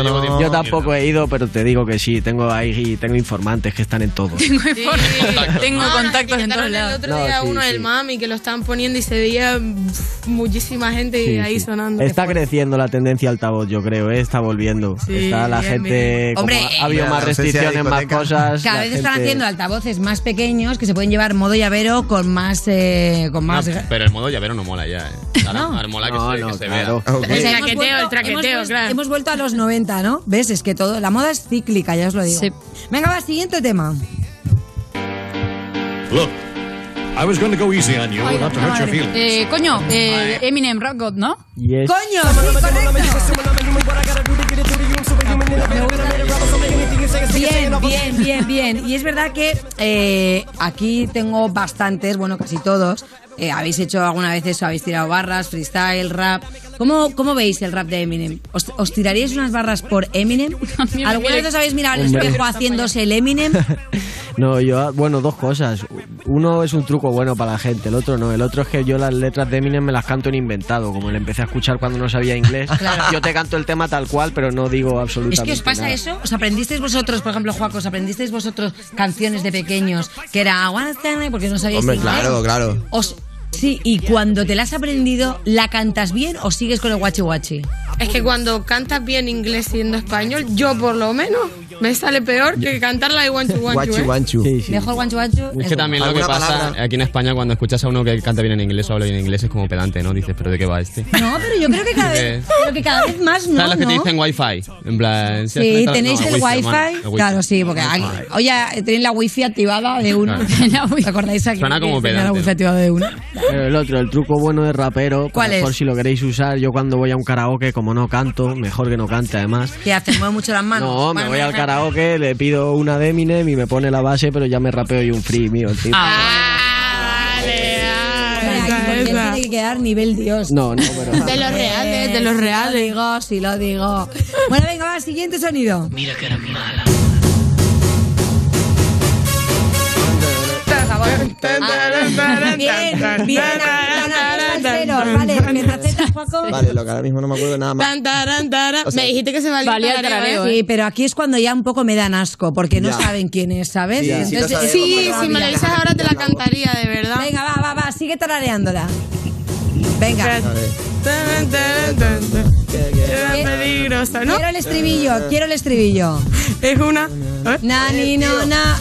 Yo tampoco he ido, pero te digo que sí, tengo ahí tengo informantes que están en todo. Tengo Tengo contactos en todos El otro No, día sí, uno sí. del mami que lo estaban poniendo y se veía pff, muchísima gente Sí, ahí sí. sonando. Está creciendo la tendencia altavoz, yo creo, ¿eh? está volviendo. Sí, está la bien, gente. bien. como Hombre, ha habido eh, más ausencia de restricciones, más cosas. Cada vez están gente- haciendo altavoces más pequeños que se pueden llevar modo llavero con más... eh, con No, más pero el modo llavero no mola ya, ¿eh? Mola que No, se, no, que se claro. vea. Ok. O sea, El hemos traqueteo, vuelto- el traqueteo, hemos claro. Hemos vuelto a los 90, ¿no? ¿Ves? Es que todo, la moda es cíclica, ya os lo digo. Sí. Venga, va, siguiente tema. Look, I was going to go easy on you, not to hurt your feelings. Eh, coño, eh, Eminem, Rock God, ¿no? Yes. ¡Coño! sí, correcto. Bien, bien, bien, bien. Y es verdad que eh, aquí tengo bastantes, bueno, casi todos. Eh, habéis hecho alguna vez eso, habéis tirado barras, freestyle, rap. ¿Cómo, cómo veis el rap de Eminem? ¿Os, os tiraríais unas barras por Eminem? ¿Alguna vez os habéis mirado al espejo haciéndose el Eminem? No, yo, bueno, dos cosas. Uno es un truco bueno para la gente, el otro no. El otro es que yo las letras de Eminem me las canto en inventado, como le empecé a escuchar cuando no sabía inglés. Claro. Yo te canto el tema tal cual, pero no digo absolutamente Es que os pasa nada. eso, os aprendisteis vosotros, por ejemplo, Juaco, os aprendisteis vosotros canciones de pequeños que era One porque no sabíais Hombre, inglés? claro, claro. Os- sí, y cuando te la has aprendido, ¿la cantas bien o sigues con el guachi guachi? Es que cuando cantas bien inglés siendo español, yo por lo menos me sale peor que cantarla de guanchu guanchu. Guachu, ¿eh? guanchu. Mejor guanchu guanchu. Es que también lo que ¿Alguna pasa palabra? aquí en España cuando escuchas a uno que canta bien en inglés o habla bien en inglés es como pedante, ¿no? Dices, ¿pero de qué va este? No, pero yo creo que cada vez, creo que cada vez más no, ¿Sabes los que te ¿no? dicen wifi? En plan... si Sí, tenéis no, el wifi, el. Claro, sí, porque aquí- oye, tenéis la wifi activada de uno. ¿Os acordáis aquí? Suena como tenía la pedante, wifi activada de uno. Pero el otro, el truco bueno de rapero, ¿Cuál por es? si lo queréis usar, yo cuando voy a un karaoke, como no canto, mejor que no cante además. ¿Qué haces? ¿Mueve mucho las manos? No, me voy al bueno. Karaoke, le pido una de Eminem y me pone la base, pero ya me rapeo y un free mío, el tipo. Tiene que quedar nivel Dios. No, no, pero... De los reales, de los reales. Lo digo, sí lo digo. Bueno, venga, va, siguiente sonido. Mira que eres mala. Ah, Bien, bien. Salseros, Vale, metacetas, Juaco. Vale, lo que ahora mismo no me acuerdo nada más. Tan, taran, taran. O sea, me dijiste que se valía, valía el tarareo, tarareo, ¿eh? Sí, pero aquí es cuando ya un poco me dan asco, porque no Ya. saben quién es, ¿sabes? Sí, lo sabemos, Sí, pero si me lo dices ahora te la cantaría, de verdad. Venga, va, va, va, sigue tarareándola. Venga. A ver. Tan, taran, tan, tan. Era peligrosa, ¿no? Quiero el estribillo, quiero el estribillo. Es una... ¿eh? Nani, no, na.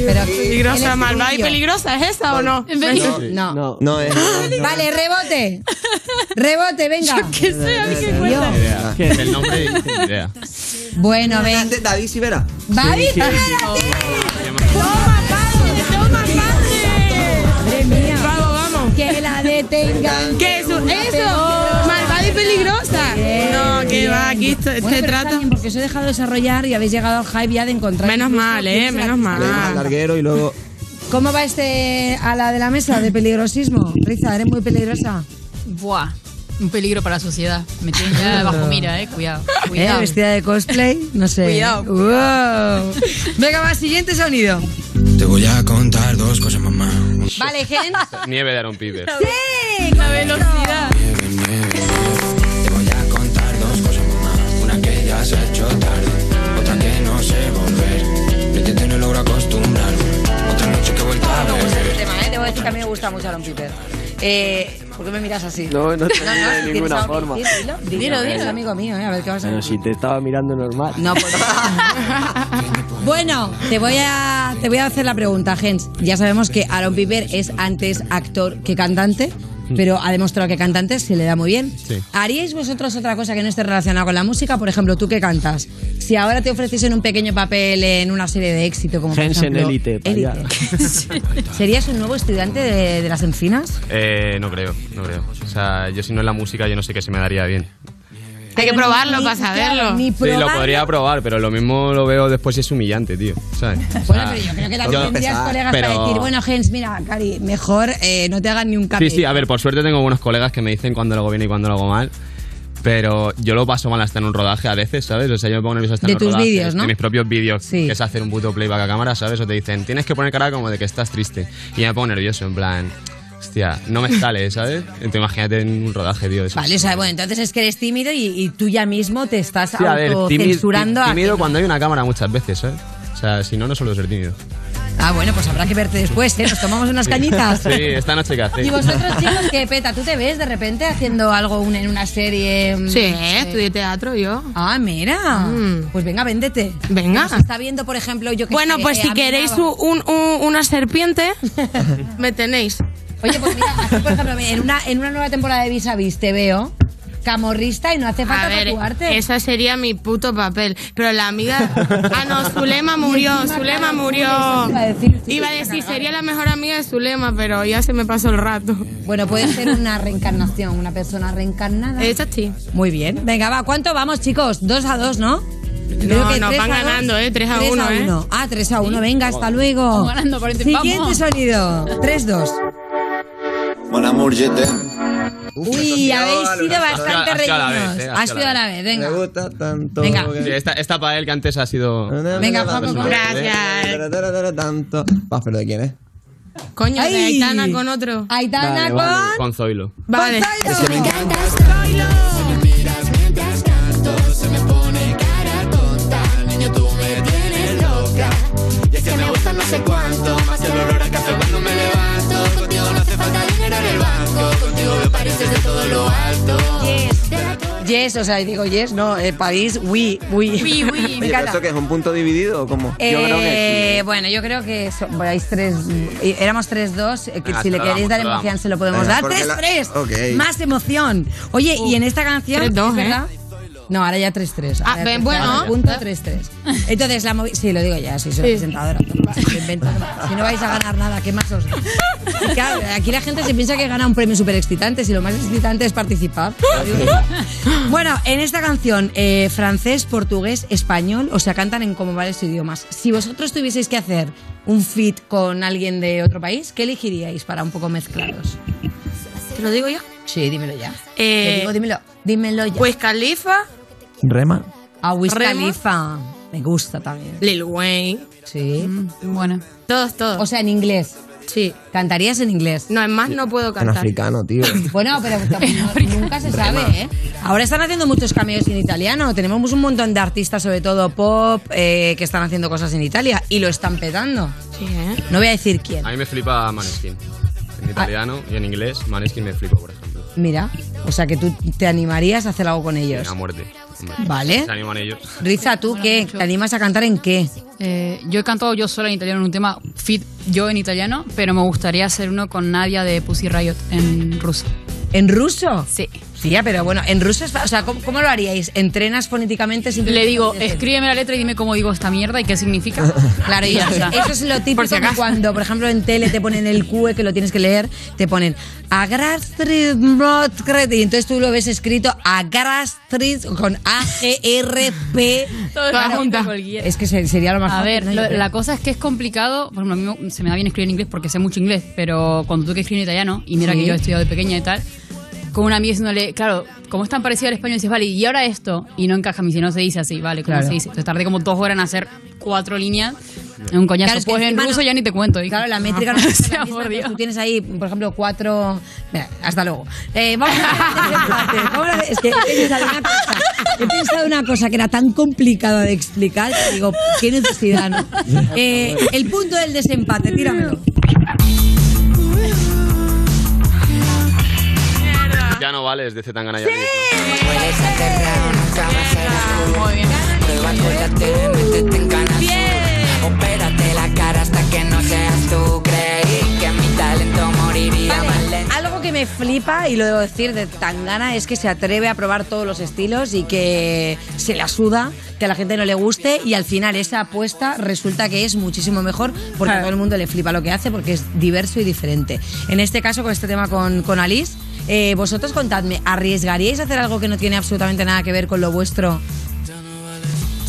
Pero- peligrosa, el malvada y peligrosa, ¿es esa o no? No. no. No, No, es. Vale, rebote. Rebote, venga. ¿Qué sé? ¿A mí qué cuenta? El nombre, idea. Bueno, ven. David Sivera. David, Sí, sí. ¡Toma, padre! ¡Toma, padre! Madre mía. Vamos, vamos. Que la detengan. ¿Qué es eso? ¡Eso! ¡Malvada y peligrosa! Que va, aquí esto- Bueno, se pero está trata... bien, porque os he dejado desarrollar y habéis llegado al hype ya de encontrar. Menos mal, eh, menos mal. larguero y luego. ¿Cómo va este a la de la mesa de peligrosismo? Riza, eres muy peligrosa. Buah, un peligro para la sociedad. Me tienen ya bajo mira, eh. Cuidado. ¿Eh? Cuidado. Vestida de cosplay, no sé. Cuidado. Wow. Venga, va, siguiente sonido. Te voy a contar dos cosas, mamá. Vale, Gen. Nieve de Aaron Piper. ¡Sí! La velocidad. Mí me gusta mucho Aaron Piper. Eh, ¿Por qué me miras así? No, no te miro de tienes ninguna algo que forma. decir, Dilo, dilo, Dilo, Es dilo. amigo mío, ¿eh? A ver qué vas a Pero decir. si te estaba mirando normal. No, pues. bueno, te voy a te voy a hacer la pregunta, Gens. Ya sabemos que Aaron Piper es antes actor que cantante, pero ha demostrado que cantante se le da muy bien. Sí. ¿Haríais vosotros otra cosa que no esté relacionada con la música? Por ejemplo, tú que cantas. Si ahora te ofreciesen un pequeño papel en una serie de éxito como por Gens en ejemplo, élite, pa' allá. ¿Serías un nuevo estudiante de, de las encinas? Eh, no creo, no creo. O sea, yo si no es la música, yo no sé qué se me daría bien. Hay que probarlo para saberlo. Ni Sí, lo podría probar, pero lo mismo lo veo después y es humillante, tío. ¿sabes? O Bueno, pero yo creo que también tendrías colegas pero- para decir, bueno, Gens, mira, Cari, mejor eh, no te hagan ni un Sí, café. sí, a ver, por suerte tengo buenos colegas que me dicen cuando lo hago bien y cuando lo hago mal. Pero yo lo paso mal hasta en un rodaje a veces, ¿sabes? O sea, yo me pongo nervioso hasta De en un tus rodaje, vídeos, ¿no? De mis propios vídeos, Sí. que es hacer un puto playback a cámara, ¿sabes? O te dicen, tienes que poner cara como de que estás triste. Y me pongo nervioso, en plan, hostia, no me sale, ¿sabes? Entonces imagínate en un rodaje, tío. Eso. Vale, o sea, bueno, entonces es que eres tímido y, y tú ya mismo te estás Sí, a ver, tímido, autocensurando. a tímido cuando hay una cámara muchas veces, ¿sabes? O sea, si no, no suelo ser tímido. Ah, bueno, pues habrá que verte después, ¿eh? Nos tomamos unas cañitas. Sí, esta noche que hace. ¿Y vosotros, chicos, qué peta? ¿Tú te ves de repente haciendo algo un- en una serie? mm, Sí, no sé? estudié teatro yo. Ah, mira. Mm. Pues venga, véndete. Venga. Nos está viendo, por ejemplo, yo que Bueno, sé, pues eh, si queréis Bravo. un- un- una serpiente, me tenéis. Oye, pues mira, aquí, por ejemplo, en una, en una nueva temporada de Vis a Vis te veo camorrista y no hace falta A ver, tatuarte. esa sería mi puto papel. Pero la amiga. Ah, no, Zulema murió. Zulema murió. iba a decir, sí, Iba a sí, decir, cargada. sería la mejor amiga de Zulema, pero ya se me pasó el rato. Bueno, puede ser una reencarnación, una persona reencarnada. Esa sí. Muy bien. Venga, va, ¿cuánto vamos, chicos? Dos a dos, ¿no? Creo No, que nos van a dos. ganando, ¿eh? Tres a Tres uno, ¿eh? uno. Ah, 3 a 1. Venga, hasta luego. Vamos ganando, por ende, Siguiente vamos. sonido. 3-2. Mon amour, je. Uy, habéis sido bastante rellenos. eh, ha Has sido sido a la vez, venga. Me gusta tanto. Venga. que- Sí, esta, esta para él que antes ha sido. Venga, Juanjo, Gracias. Tanto. Va, pero ¿de quién es? Coño, de. Aitana con otro. Aitana Vale, con... vale. Con Zoilo. Vale. Es que me encanta. miras mientras canto, se me pone cara tonta. Niño, tú me tienes loca. Y es que me gusta no sé cuánto, más el olor a Yes, o sea, digo yes, no, eh, París, oui, oui. Oui, oui. Me ¿Y encanta. ¿Eso que es un punto dividido o cómo? Yo creo que Eh, Bueno, yo creo que so- vais tres. eh, Éramos tres dos. eh, que Venga, si le lo queréis damos, dar lo emoción, se lo podemos Venga, dar. porque Tres, la- tres. Ok. Más emoción. Oye, y en esta canción. Tres, dos, ¿es ¿eh? verdad? No, ahora ya 3-3. Ah, ya bueno. tres, Punto 3-3. Entonces, la movi- Sí, lo digo ya, soy, presentadora. Si no vais a ganar nada, ¿qué más os? Y claro, aquí la gente se piensa que gana un premio súper excitante, si lo más excitante es participar. Bueno, en esta canción, eh, francés, portugués, español, o sea, cantan en como varios idiomas. Si vosotros tuvieseis que hacer un fit con alguien de otro país, ¿qué elegiríais para un poco mezclaros? ¿Te lo digo yo? Sí, dímelo ya. Eh, Te digo, dímelo. Dímelo ya. Wiz Khalifa, Rema. A Wiz Rema. Khalifa. Me gusta también. Lil Wayne. Sí. Bueno. Todos, todos. O sea, en inglés. Sí. ¿Cantarías en inglés? No, es más, no puedo En cantar. africano, tío. Bueno, pero no- nunca se sabe, ¿eh? Ahora están haciendo muchos cameos en italiano. Tenemos un montón de artistas, sobre todo pop, eh, que están haciendo cosas en Italia y lo están petando. Sí, ¿eh? No voy a decir quién. A mí me flipa Maneskin. En italiano y en inglés, Maneskin me flipa, por ejemplo. Mira, o sea que tú te animarías a hacer algo con ellos. A muerte. hombre. Vale. Se animan ellos. Riza, ¿tú qué? ¿Te animas a cantar en qué? Eh, yo he cantado yo sola en italiano en un tema fit yo en italiano, pero me gustaría hacer uno con Nadia de Pussy Riot en ruso. ¿En ruso? Sí. Pero bueno, en ruso es... O sea, ¿cómo, cómo lo haríais? ¿Entrenas fonéticamente? Le digo, escríbeme la letra y dime cómo digo esta mierda y qué significa. Claro, y ya eso, eso es lo típico si que cuando, por ejemplo, en tele te ponen el QE que lo tienes que leer, te ponen Agrastrid Brotkred, y entonces tú lo ves escrito Agrastrid con A-G-R-P. Claro. Es que se- sería lo más A fácil, ver, la cosa es que es complicado. Por ejemplo, a mí me- se me da bien escribir en inglés porque sé mucho inglés, pero cuando tuve que escribir en italiano, y mira Sí. que yo he estudiado de pequeña y tal, con una amiga diciéndole, claro, como es tan parecido al español, dices, vale, y ahora esto, y no encaja, si no se dice así, vale, ¿cómo Claro. se dice? Entonces tardé como dos horas en hacer cuatro líneas, en un coñazo. Claro, es que pues en ruso no- ya ni te cuento. dije. Claro, la métrica no es la misma. Tú tienes ahí, por ejemplo, cuatro. Mira, hasta luego. Eh, vamos a hacer- Es que he pensado una cosa. He pensado una cosa que era tan complicada de explicar que digo, qué necesidad, ¿no? Eh, el punto del desempate, tíramelo. Ya no vale, es de Zetangana serás tú. Muy bien. Opérate la cara hasta que no seas tú. Creí que mi talento moriría. Algo que me flipa, y lo debo decir de Tangana, es que se atreve a probar todos los estilos y que se la suda, que a la gente no le guste y al final esa apuesta resulta que es muchísimo mejor porque a todo el mundo le flipa lo que hace porque es diverso y diferente. En este caso, con este tema con, con Alice, eh, vosotros contadme, ¿arriesgaríais a hacer algo que no tiene absolutamente nada que ver con lo vuestro?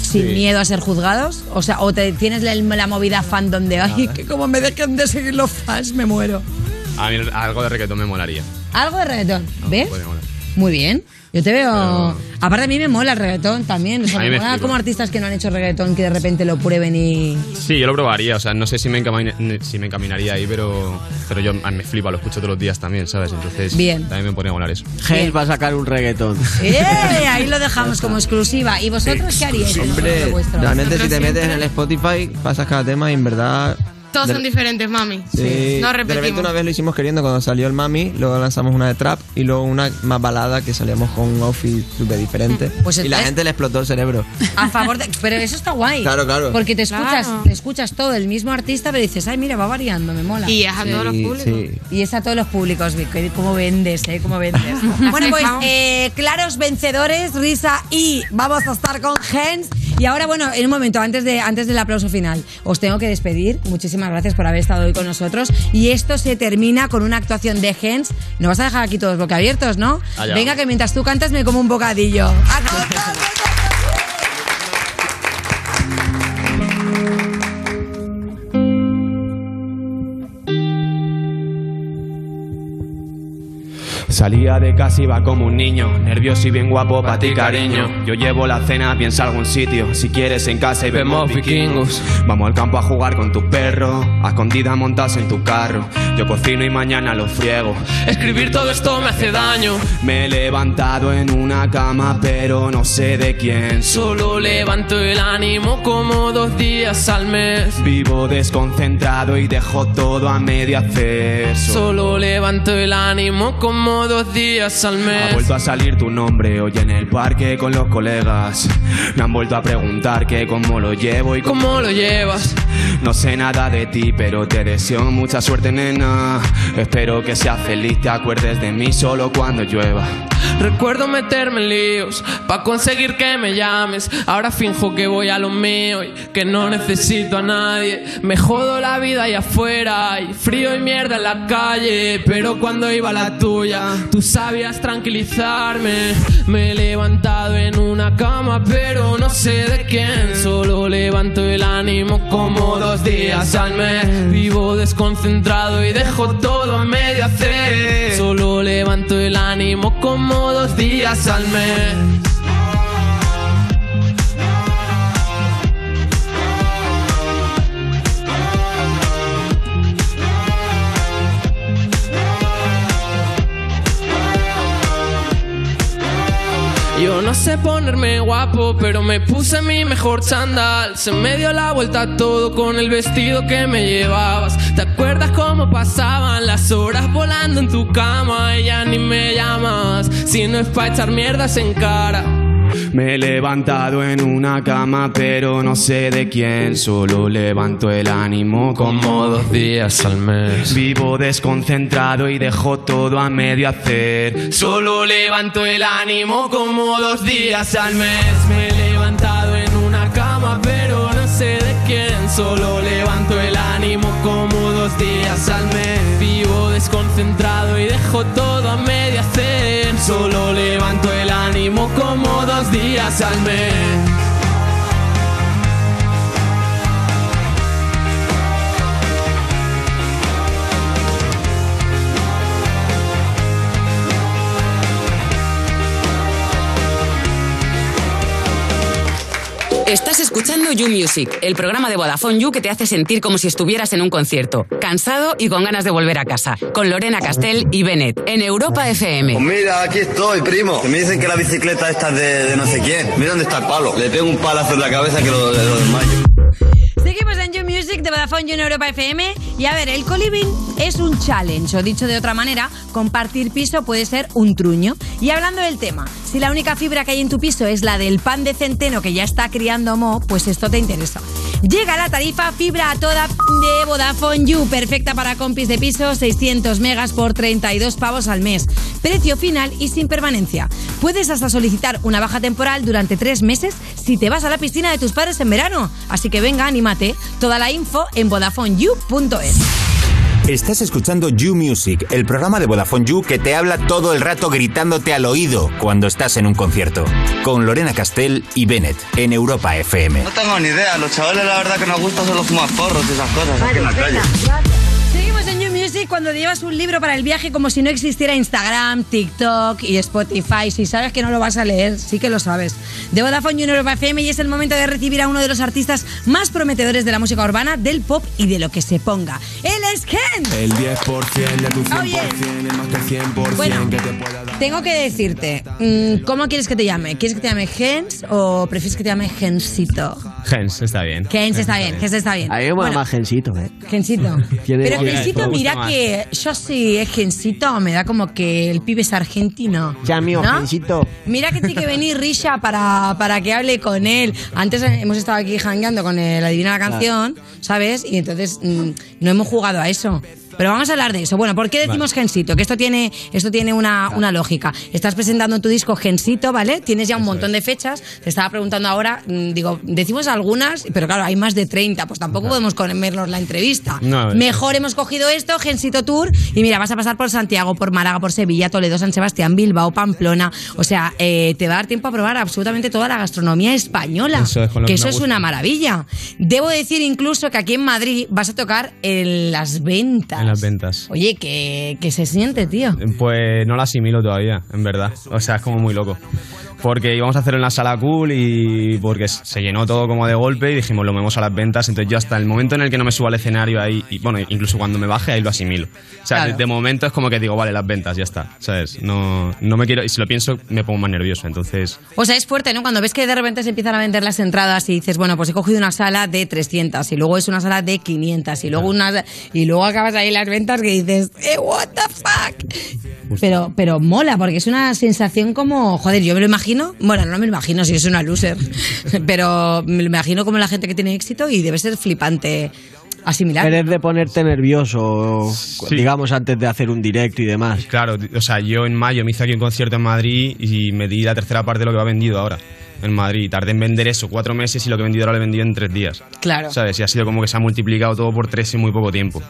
Sin Sí. miedo a ser juzgados, o sea, o te tienes la, la movida fandom de ay, que como me dejen de seguir los fans me muero. A mí algo de reggaetón me molaría. Algo de reggaetón, ¿ves? Puede molar. Muy bien. Yo te veo. Aparte, a mí me mola el reggaetón también. O sea, A me me mola como artistas que no han hecho reggaetón que de repente lo prueben y. Sí, yo lo probaría, o sea, no sé si me, encamina- si me encaminaría ahí, pero, pero yo a me flipa, lo escucho todos los días también, ¿sabes? Entonces Bien. también me podría molar eso. Hales va a sacar un reggaetón. ¡Eh! Ahí lo dejamos como exclusiva. ¿Y vosotros qué haríais? Hombre, realmente si te metes en el Spotify, pasas cada tema y en verdad... Todos de- son diferentes, mami. Sí. No De repente repetimos. una vez lo hicimos queriendo cuando salió el Mami, luego lanzamos una de Trap y luego una más balada que salíamos con un outfit súper diferente. Pues y la gente le explotó el cerebro. A favor de. Pero eso está guay. Claro, claro. Porque te escuchas, Claro. te escuchas todo el mismo artista, pero dices, ay, mira, va variando, me mola. Y es a todos los públicos. sí. Y es a todos los públicos, cómo vendes, ¿eh? Cómo vendes. bueno, pues eh, claros vencedores, Risa y vamos a estar con Gens. Y ahora, bueno, en un momento, antes, de, antes del aplauso final, os tengo que despedir. Muchísimas gracias por haber estado hoy con nosotros. Y esto se termina con una actuación de Gens. Nos vas a dejar aquí todos boquiabiertos, ¿no? Allá. Venga, que mientras tú cantas me como un bocadillo. ¡A todos! Salía de casa iba como un niño, nervioso y bien guapo para ti cariño. Yo llevo la cena, piensa algún sitio, si quieres en casa y vemos vikingos. Vamos al campo a jugar con tu perro, a escondida montas en tu carro. Yo cocino y mañana lo friego. Escribir todo esto me hace daño. Me he levantado en una cama, pero no sé de quién. Solo levanto el ánimo como dos días al mes. Vivo desconcentrado y dejo todo a medio hacer. Solo levanto el ánimo como dos días al Ha mes. vuelto a salir tu nombre hoy en el parque con los colegas. Me han vuelto a preguntar que cómo lo llevo y ¿Cómo lo llevas? No sé nada de ti, pero te deseo mucha suerte, nena. Espero que seas feliz, te acuerdes de mí solo cuando llueva. Recuerdo meterme en líos pa' conseguir que me llames. Ahora finjo que voy a lo mío y que no necesito a nadie. Me jodo la vida allá afuera y frío y mierda en la calle. Pero cuando iba a la tuya, tú sabías tranquilizarme. Me he levantado en una cama, pero no sé de quién. Solo levanto el ánimo como dos días al mes. Vivo desconcentrado y dejo todo a medio hacer. Solo levanto el ánimo como dos días al mes. Sé ponerme guapo, pero me puse mi mejor chandal. Se me dio la vuelta todo con el vestido que me llevabas. ¿Te acuerdas cómo pasaban las horas volando en tu cama? Ya ni me llamas, si no es pa' echar mierdas en cara. Me he levantado en una cama, pero no sé de quién. Solo levanto el ánimo como dos días al mes. Vivo desconcentrado y dejo todo a medio hacer. Solo levanto el ánimo como dos días al mes. Me he levantado en una cama, pero no sé de quién. Solo levanto el ánimo como dos días al mes. Vivo desconcentrado y dejo todo a medio hacer. Solo levanto el ánimo como dos días al mes. Estás escuchando You Music, el programa de Vodafone You que te hace sentir como si estuvieras en un concierto, cansado y con ganas de volver a casa, con Lorena Castell y Bennett, en Europa FM. Pues mira, aquí estoy, primo. Que me dicen que la bicicleta esta es de, no sé quién. Mira dónde está el palo. Le pego un palazo en la cabeza que lo, lo desmayo. Seguimos en You Music de Vodafone You Europa FM. Y a ver, el coliving es un challenge, o dicho de otra manera, compartir piso puede ser un truño. Y hablando del tema, si la única fibra que hay en tu piso es la del pan de centeno que ya está criando mo, pues esto te interesa. Llega la tarifa fibra a toda de Vodafone You, perfecta para compis de piso, 600 megas por 32 pavos al mes. Precio final y sin permanencia. Puedes hasta solicitar una baja temporal durante tres meses si te vas a la piscina de tus padres en verano. Así que venga, anímate. Toda la info en VodafoneYou.es. Estás escuchando You Music, el programa de Vodafone You que te habla todo el rato gritándote al oído cuando estás en un concierto. Con Lorena Castell y Bennett en Europa FM. No tengo ni idea. Los chavales la verdad que nos gusta solo fumar porros y esas cosas aquí en la calle. Music cuando llevas un libro para el viaje como si no existiera Instagram, TikTok y Spotify. Si sabes que no lo vas a leer, sí que lo sabes. De Vodafone en Europa FM y es el momento de recibir a uno de los artistas más prometedores de la música urbana, del pop y de lo que se ponga. Él es Ken. El 10% de tu 100% Oye. es más que el 100% Bueno. que te pueda dar. Tengo que decirte, mm, ¿cómo quieres que te llame? ¿Quieres que te llame Gens o prefieres que te llame Gensito? Gens, está bien. Gens está bien, Gens está bien. A mí me Bueno, más Gensito, ¿eh? Gensito. Pero Gensito, mira más. que yo sí es Gensito, me da como que el pibe es argentino. Ya mío, ¿no? Gensito. Mira que tiene que venir Risha para, para que hable con él. Antes hemos estado aquí jangueando con el Adivina la canción, ¿sabes? Y entonces mm, no hemos jugado a eso. Pero vamos a hablar de eso. Bueno, ¿por qué decimos Gensito? Que esto tiene, esto tiene una, una lógica. Estás presentando tu disco Gensito, ¿vale? Tienes ya un montón de fechas. Te estaba preguntando ahora, mm, digo, decimos algunas, pero claro, hay más de 30, pues tampoco podemos comernos la entrevista. No, Mejor hemos cogido esto, Gensito Tour, y mira, vas a pasar por Santiago, por Málaga, por Sevilla, Toledo, San Sebastián, Bilbao, Pamplona. O sea, eh, te va a dar tiempo a probar absolutamente toda la gastronomía española. Eso es que que eso es una maravilla. Debo decir incluso que aquí en Madrid vas a tocar en las ventas. En las ventas. Oye, ¿qué, qué se siente, tío? Pues no la asimilo todavía, en verdad. O sea, es como muy loco. Porque íbamos a hacerlo en la sala cool y porque se llenó todo como de golpe y dijimos lo movemos a las ventas. Entonces yo hasta el momento en el que no me subo al escenario ahí, y bueno, incluso cuando me baje ahí lo asimilo. O sea, Claro. de, de momento es como que digo, vale, las ventas, ya está. ¿Sabes? No, no me quiero, y si lo pienso me pongo más nervioso. Entonces, O sea, es fuerte, ¿no? Cuando ves que de repente se empiezan a vender las entradas y dices, bueno, pues he cogido una sala de 300 y luego es una sala de 500 y luego una y luego acabas ahí las ventas que dices, eh, what the fuck. Pero pero mola porque es una sensación como, joder, yo me lo imagino, bueno, no me lo imagino si es una loser, pero me lo imagino como la gente que tiene éxito y debe ser flipante asimilar. Eres de ponerte nervioso, digamos, antes de hacer un directo y demás. Claro, o sea, yo en mayo me hice aquí un concierto en Madrid y me di la tercera parte de lo que va vendido ahora en Madrid. Tardé en vender eso cuatro meses y lo que he vendido ahora lo he vendido en tres días. Claro. ¿Sabes? Y ha sido como que se ha multiplicado todo por tres en muy poco tiempo.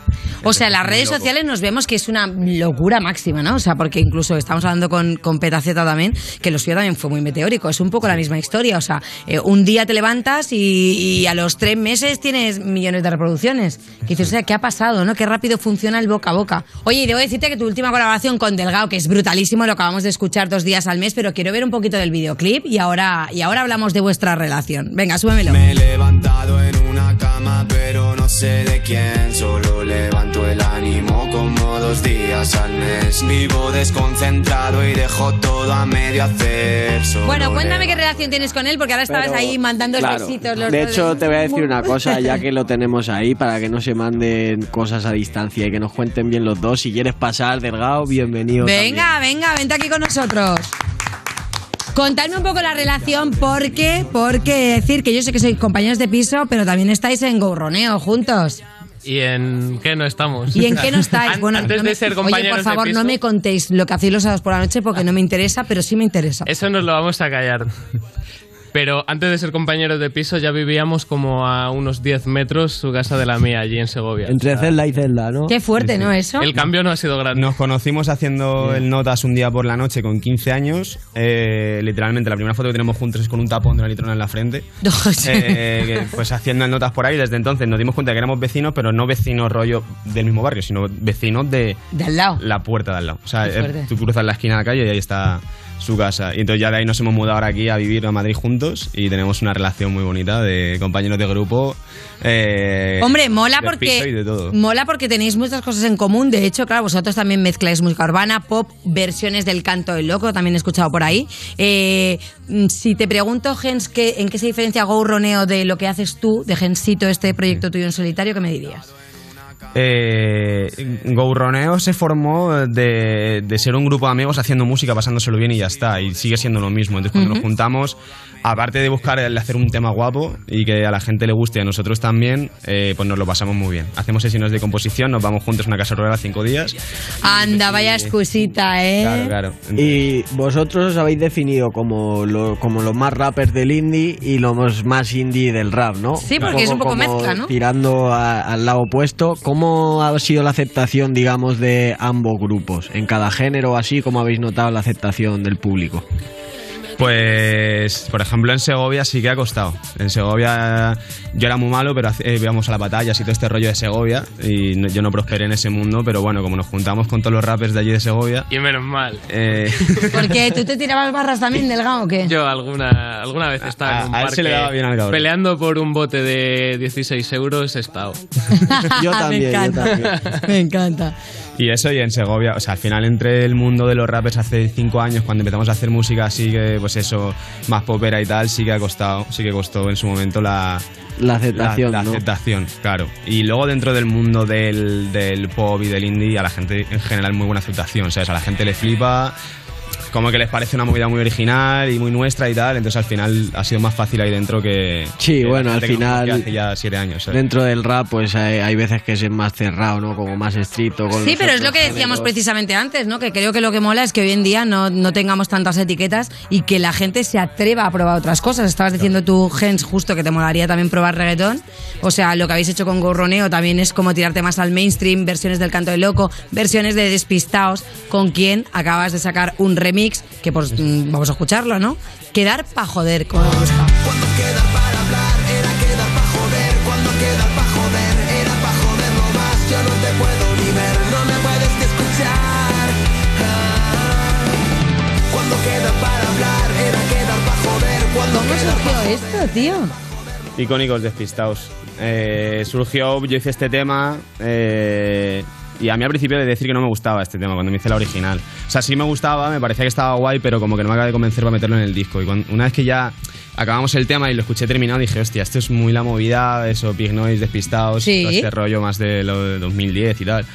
O sea, las redes loco. sociales nos vemos que es una locura máxima, ¿no? O sea, porque incluso estamos hablando con, con Petaceta también, que lo suyo también fue muy meteórico. Es un poco la misma historia. O sea, eh, un día te levantas y, y a los tres meses tienes millones de reproducciones. Que dices, o sea, ¿qué ha pasado, no? Qué rápido funciona el boca a boca. Oye, y debo decirte que tu última colaboración con Delgado, que es brutalísimo, lo acabamos de escuchar dos días al mes, pero quiero ver un poquito del videoclip y ahora, y ahora hablamos de vuestra relación. Venga, súbemelo. Me he levantado en una cama, pero no sé de quién. Solo levanto el ánimo como dos días al mes. Vivo desconcentrado y dejo todo a medio hacer. Solo Bueno, cuéntame qué relación tienes con él, porque ahora estabas Pero, ahí mandando claro, besitos. Los de hecho, te voy a decir una cosa, ya que lo tenemos ahí, para que no se manden cosas a distancia y que nos cuenten bien los dos. Si quieres pasar, Delgado, bienvenido. Venga, venga, vente aquí con nosotros. Contadme un poco la relación, porque, porque decir que yo sé que sois compañeros de piso, pero también estáis en Gourroneo juntos. ¿Y en qué no estamos? ¿Y en qué no estáis? Bueno, Antes no de ser Oye, compañeros por favor, de piso, no me contéis lo que hacéis los sábados por la noche porque no me interesa, pero sí me interesa. Eso nos lo vamos a callar. Pero antes de ser compañeros de piso ya vivíamos como a unos 10 metros su casa de la mía allí en Segovia. Entre celda y celda, ¿no? Qué fuerte, ¿no? Eso. El cambio no ha sido grande. Nos conocimos haciendo el Notas un día por la noche con 15 años. Eh, literalmente, la primera foto que tenemos juntos es con un tapón de la litrona en la frente. Eh, pues haciendo el Notas por ahí. Desde entonces nos dimos cuenta que éramos vecinos, pero no vecinos rollo del mismo barrio, sino vecinos de De al lado. la puerta de al lado. O sea, eh, tú cruzas la esquina de la calle y ahí está su casa. Y entonces ya de ahí nos hemos mudado ahora aquí a vivir a Madrid juntos y tenemos una relación muy bonita de compañeros de grupo. eh, Hombre, mola porque mola porque tenéis muchas cosas en común. De hecho, claro, vosotros también mezcláis música urbana, pop, versiones del canto del loco, también he escuchado por ahí. Eh, mm, si te pregunto, Gens, ¿qué, ¿en qué se diferencia Go Roneo de lo que haces tú, de Gensito, este proyecto tuyo en solitario? ¿Qué me dirías? Eh, Gourroneo se formó de, de ser un grupo de amigos haciendo música, pasándoselo bien y ya está. Y sigue siendo lo mismo. Entonces, cuando nos juntamos, aparte de buscar el hacer un tema guapo y que a la gente le guste y a nosotros también, eh, pues nos lo pasamos muy bien. Hacemos sesiones de composición, nos vamos juntos a una casa rural cinco días. Anda, vaya excusita, ¿eh? Claro, claro. Y vosotros os habéis definido como, lo- como los más rappers del indie y los más indie del rap, ¿no? Sí, porque es un poco como mezcla, ¿no? Tirando a- al lado opuesto. ¿Cómo ha sido la aceptación, digamos, de ambos grupos? En cada género, así como habéis notado la aceptación del público. Pues, por ejemplo, en Segovia sí que ha costado. En Segovia yo era muy malo, pero eh, íbamos a la batalla y todo este rollo de Segovia. Y no- yo no prosperé en ese mundo, pero bueno, como nos juntamos con todos los rappers de allí de Segovia. Y menos mal. eh, Porque tú te tirabas barras también, Delgado, ¿o qué? Yo alguna, alguna vez estaba en un a él parque se le daba bien al peleando por un bote de 16 euros he estado. Yo también, me yo encanta. también. Me encanta. Y eso, y en Segovia, o sea, al final entre el mundo de los rappers hace cinco años, cuando empezamos a hacer música así que, pues eso, más popera y tal, sí que ha costado, sí que costó en su momento la... La aceptación, la, la ¿no? aceptación, claro. Y luego dentro del mundo del, del pop y del indie, a la gente en general muy buena aceptación, ¿sabes? A la gente le flipa, como que les parece una movida muy original y muy nuestra y tal, entonces al final ha sido más fácil ahí dentro que... Sí, que bueno, al final- Hace ya siete años, ¿sabes? Dentro del rap, pues hay, hay veces que es más cerrado, ¿no? Como más estricto. Con Sí, pero es lo que decíamos géneros. precisamente antes, ¿no? Que creo que lo que mola es que hoy en día no, no tengamos tantas etiquetas y que la gente se atreva a probar otras cosas. Estabas diciendo tú, Gens, justo que te molaría también probar reggaetón. O sea, lo que habéis hecho con Gorroneo también es como tirarte más al mainstream, versiones del canto del loco, versiones de Despistaos, con quien acabas de sacar un remix, que pues vamos a escucharlo, ¿no? Quedar pa' joder, para joder. Queda para hablar, era joder. ¿Cómo surgió esto, tío? Icónicos despistados. Eh, surgió, yo hice este tema. Eh, y a mí al principio de decir que no me gustaba este tema cuando me hice la original. O sea, sí me gustaba, me parecía que estaba guay, pero como que no me acaba de convencer para meterlo en el disco. Y cuando- una vez que ya acabamos el tema y lo escuché terminado, dije, hostia, esto es muy la movida, eso, Big Noise, despistados, Sí. todo este rollo más de lo de 2010 y tal.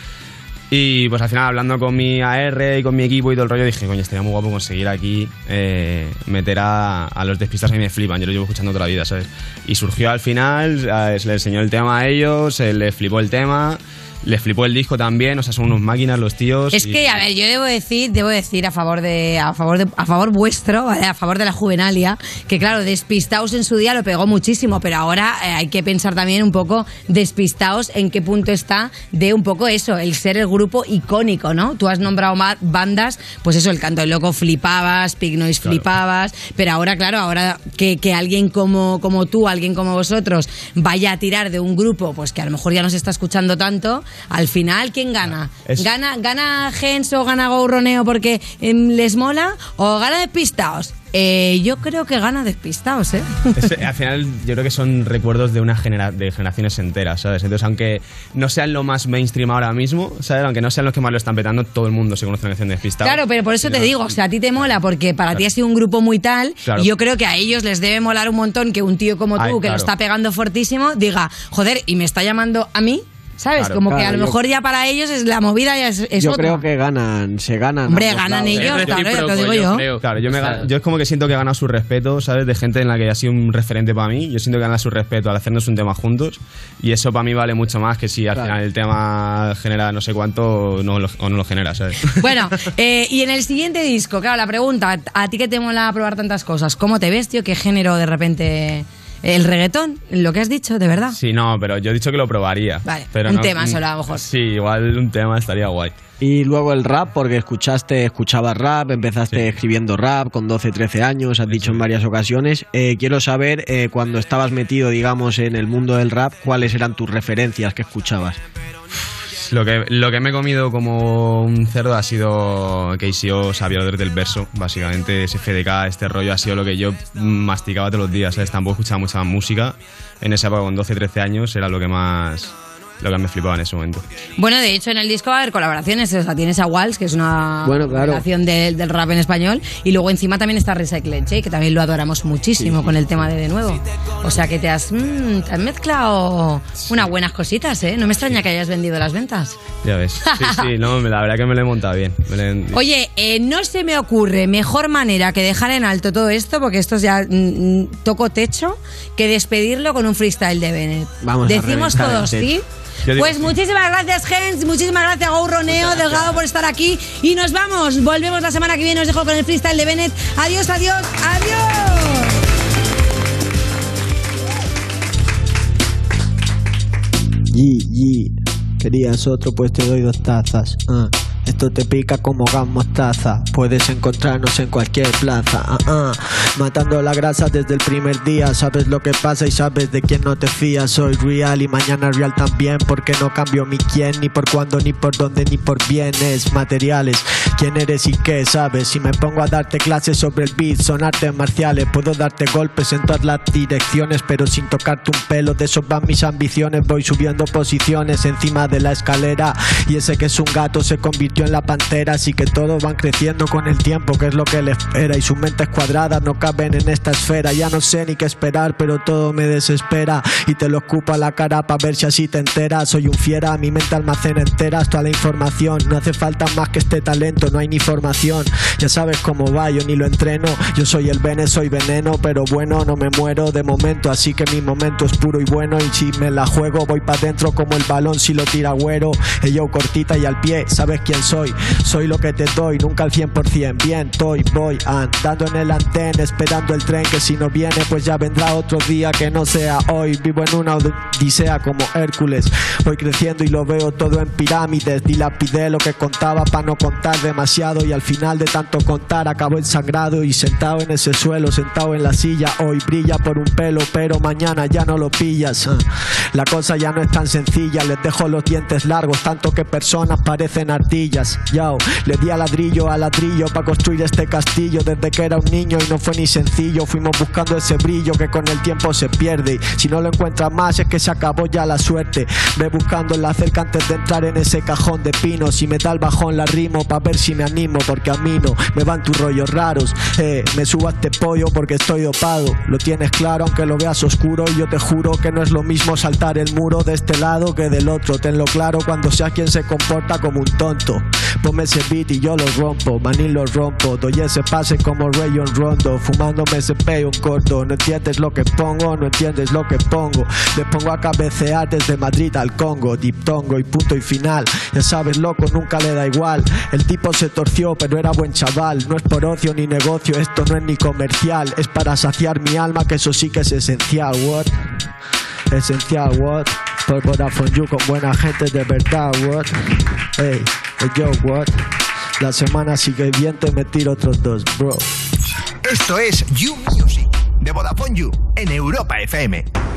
Y pues al final hablando con mi AR y con mi equipo y todo el rollo dije, coño, estaría muy guapo conseguir aquí eh, meter a, a los despistados que me flipan, yo los llevo escuchando toda la vida, ¿sabes? Y surgió al final, eh, se le enseñó el tema a ellos, se les flipó el tema, les flipó el disco también, o sea, son unos máquinas los tíos. Es y- que, a ver, yo debo decir, debo decir a favor de, a favor de, a favor vuestro, ¿vale? a favor de la juvenalia, que claro, despistaos en su día lo pegó muchísimo, pero ahora eh, hay que pensar también un poco despistaos en qué punto está de un poco eso, el ser el grupo icónico, ¿no? Tú has nombrado ma- bandas, pues eso, el canto del loco flipabas, Pig Noise flipabas, pero ahora, claro, ahora que, que alguien como, como tú, alguien como vosotros, vaya a tirar de un grupo, pues que a lo mejor ya no se está escuchando tanto, al final, ¿quién gana? Es- ¿Gana, gana Gens o gana Gouroneo porque em, les mola? ¿O gana Despistaos? Eh, yo creo que gana Despistaos, ¿eh? Es- al final yo creo que son recuerdos de una genera de generaciones enteras, ¿sabes? Entonces, aunque no sean lo más mainstream ahora mismo, ¿sabes? Aunque no sean los que más lo están petando, todo el mundo se conoce la canción de Despistados. Claro, pero por eso te digo, o sea, a ti te mola porque para ti ha sido un grupo muy tal Claro. y yo creo que a ellos les debe molar un montón que un tío como tú, Ay, que claro. lo está pegando fortísimo, diga, joder, y me está llamando a mí, ¿sabes? Claro, como que claro, a lo yo- mejor ya para ellos es la movida ya es, es Yo otra. creo que ganan, se ganan. Hombre, ganan lados. ellos, claro, ya te lo digo yo. Claro, yo, me O sea, ga- yo es como que siento que he ganado su respeto, ¿sabes? De gente en la que ha sido un referente para mí. Yo siento que gana su respeto al hacernos un tema juntos. Y eso para mí vale mucho más que si al final el tema genera no sé cuánto no lo- o no lo genera, ¿sabes? Bueno, eh, y en el siguiente disco, claro, la pregunta, ¿a ti que te mola probar tantas cosas? ¿Cómo te ves, tío? ¿Qué género de repente... El reggaetón, lo que has dicho, de verdad. Sí, no, pero yo he dicho que lo probaría. Vale, pero un no- tema solo a lo mejor. Sí, igual un tema estaría guay. Y luego el rap, porque escuchaste, escuchabas rap, empezaste escribiendo rap con 12, 13 años, has dicho en varias ocasiones. Eh, quiero saber, eh, cuando estabas metido, digamos, en el mundo del rap, cuáles eran tus referencias que escuchabas. Lo que, lo que me he comido como un cerdo ha sido KCO, Sabiador del Verso. Básicamente, ese FDK, este rollo ha sido lo que yo masticaba todos los días. ¿sabes? Tampoco escuchaba mucha música. En esa época, con 12, 13 años, era lo que más. Lo que me flipaba en ese momento. Bueno, de hecho, en el disco va a haber colaboraciones. O sea, tienes a Walls, que es una Bueno, claro. relación del, del rap en español. Y luego encima también está Recycle Che, que también lo adoramos muchísimo con el tema de De Nuevo. O sea, que te has, mm, te has mezclado unas buenas cositas, ¿eh? No me extraña que hayas vendido las ventas. Ya ves. Sí, sí, no, la verdad que me lo he montado bien. Me lo he- Oye, eh, no se me ocurre mejor manera que dejar en alto todo esto, porque esto es ya mm, mm, toco techo, que despedirlo con un freestyle de Bennett. Vamos a Decimos todos. ¿sí? Pues sí. muchísimas gracias, Gens, muchísimas gracias, Go Roneo, Delgado, por estar aquí. Y nos vamos, volvemos la semana que viene, os dejo con el freestyle de Bennett. Adiós, adiós, adiós. Yi, yi. Querías otro, pues te doy dos tazas. ah. Esto te pica como gas mostaza. Puedes encontrarnos en cualquier plaza. ah, ah. Matando la grasa desde el primer día. Sabes lo que pasa y sabes de quién no te fías. Soy real y mañana real también. Porque no cambio mi quién, ni por cuándo, ni por dónde, ni por bienes materiales. ¿Quién eres y qué sabes? Si me pongo a darte clases sobre el beat, son artes marciales. Puedo darte golpes en todas las direcciones, pero sin tocarte un pelo. De eso van mis ambiciones. Voy subiendo posiciones encima de la escalera. Y ese que es un gato se convirtió en la pantera. Así que todos van creciendo con el tiempo, que es lo que le espera. Y sus mentes cuadradas no caben en esta esfera. Ya no sé ni qué esperar, pero todo me desespera. Y te lo escupo a la cara para ver si así te enteras. Soy un fiera, mi mente almacena enteras toda la información. No hace falta más que este talento, no hay ni formación. Ya sabes cómo va, yo ni lo entreno. Yo soy el bene, soy veneno, pero bueno, no me muero de momento. Así que mi momento es puro y bueno. Y si me la juego, voy para dentro como el balón si lo tira güero. Ella cortita y al pie, sabes quién soy. Soy lo que te doy, nunca al 100%. Bien, estoy, voy andando en el antén, esperando el tren que si no viene, pues ya vendrá otro día que no sea hoy. Vivo en una odisea como Hércules. Voy creciendo y lo veo todo en pirámides. Dilapidé lo que contaba para no contar de demasiado y al final de tanto contar acabó ensangrado y sentado en ese suelo, sentado en la silla. Hoy brilla por un pelo, pero mañana ya no lo pillas. ah. La cosa ya no es tan sencilla, les dejo los dientes largos, tanto que personas parecen ardillas. Yo, le di a ladrillo a ladrillo para construir este castillo desde que era un niño y no fue ni sencillo. Fuimos buscando ese brillo que con el tiempo se pierde. Y si no lo encuentras más, es que se acabó ya la suerte. Ve buscando en la cerca antes de entrar en ese cajón de pinos. Si me da el bajón, la rimo para ver si me animo, porque a mí no me van tus rollos raros. Eh, me subo a este pollo porque estoy dopado. Lo tienes claro, aunque lo veas oscuro. Y yo te juro que no es lo mismo saltar el muro de este lado que del otro. Tenlo claro cuando seas quien se comporta como un tonto. Ponme ese beat y yo lo rompo, maní lo rompo. Doy ese pase como Rayon Rondo, fumándome ese peo corto. No entiendes lo que pongo, no entiendes lo que pongo. Le pongo a cabecear desde Madrid al Congo, diptongo y punto y final. Ya sabes, loco, nunca le da igual. El tipo se torció, pero era buen chaval. No es por ocio ni negocio, esto no es ni comercial. Es para saciar mi alma, que eso sí que es esencial. What? Esencial, what? Por Vodafone You con buena gente de verdad, what? Hey, yo, what? La semana sigue bien, te me tiro otros dos, bro. Esto es You Music de Vodafone You en Europa FM.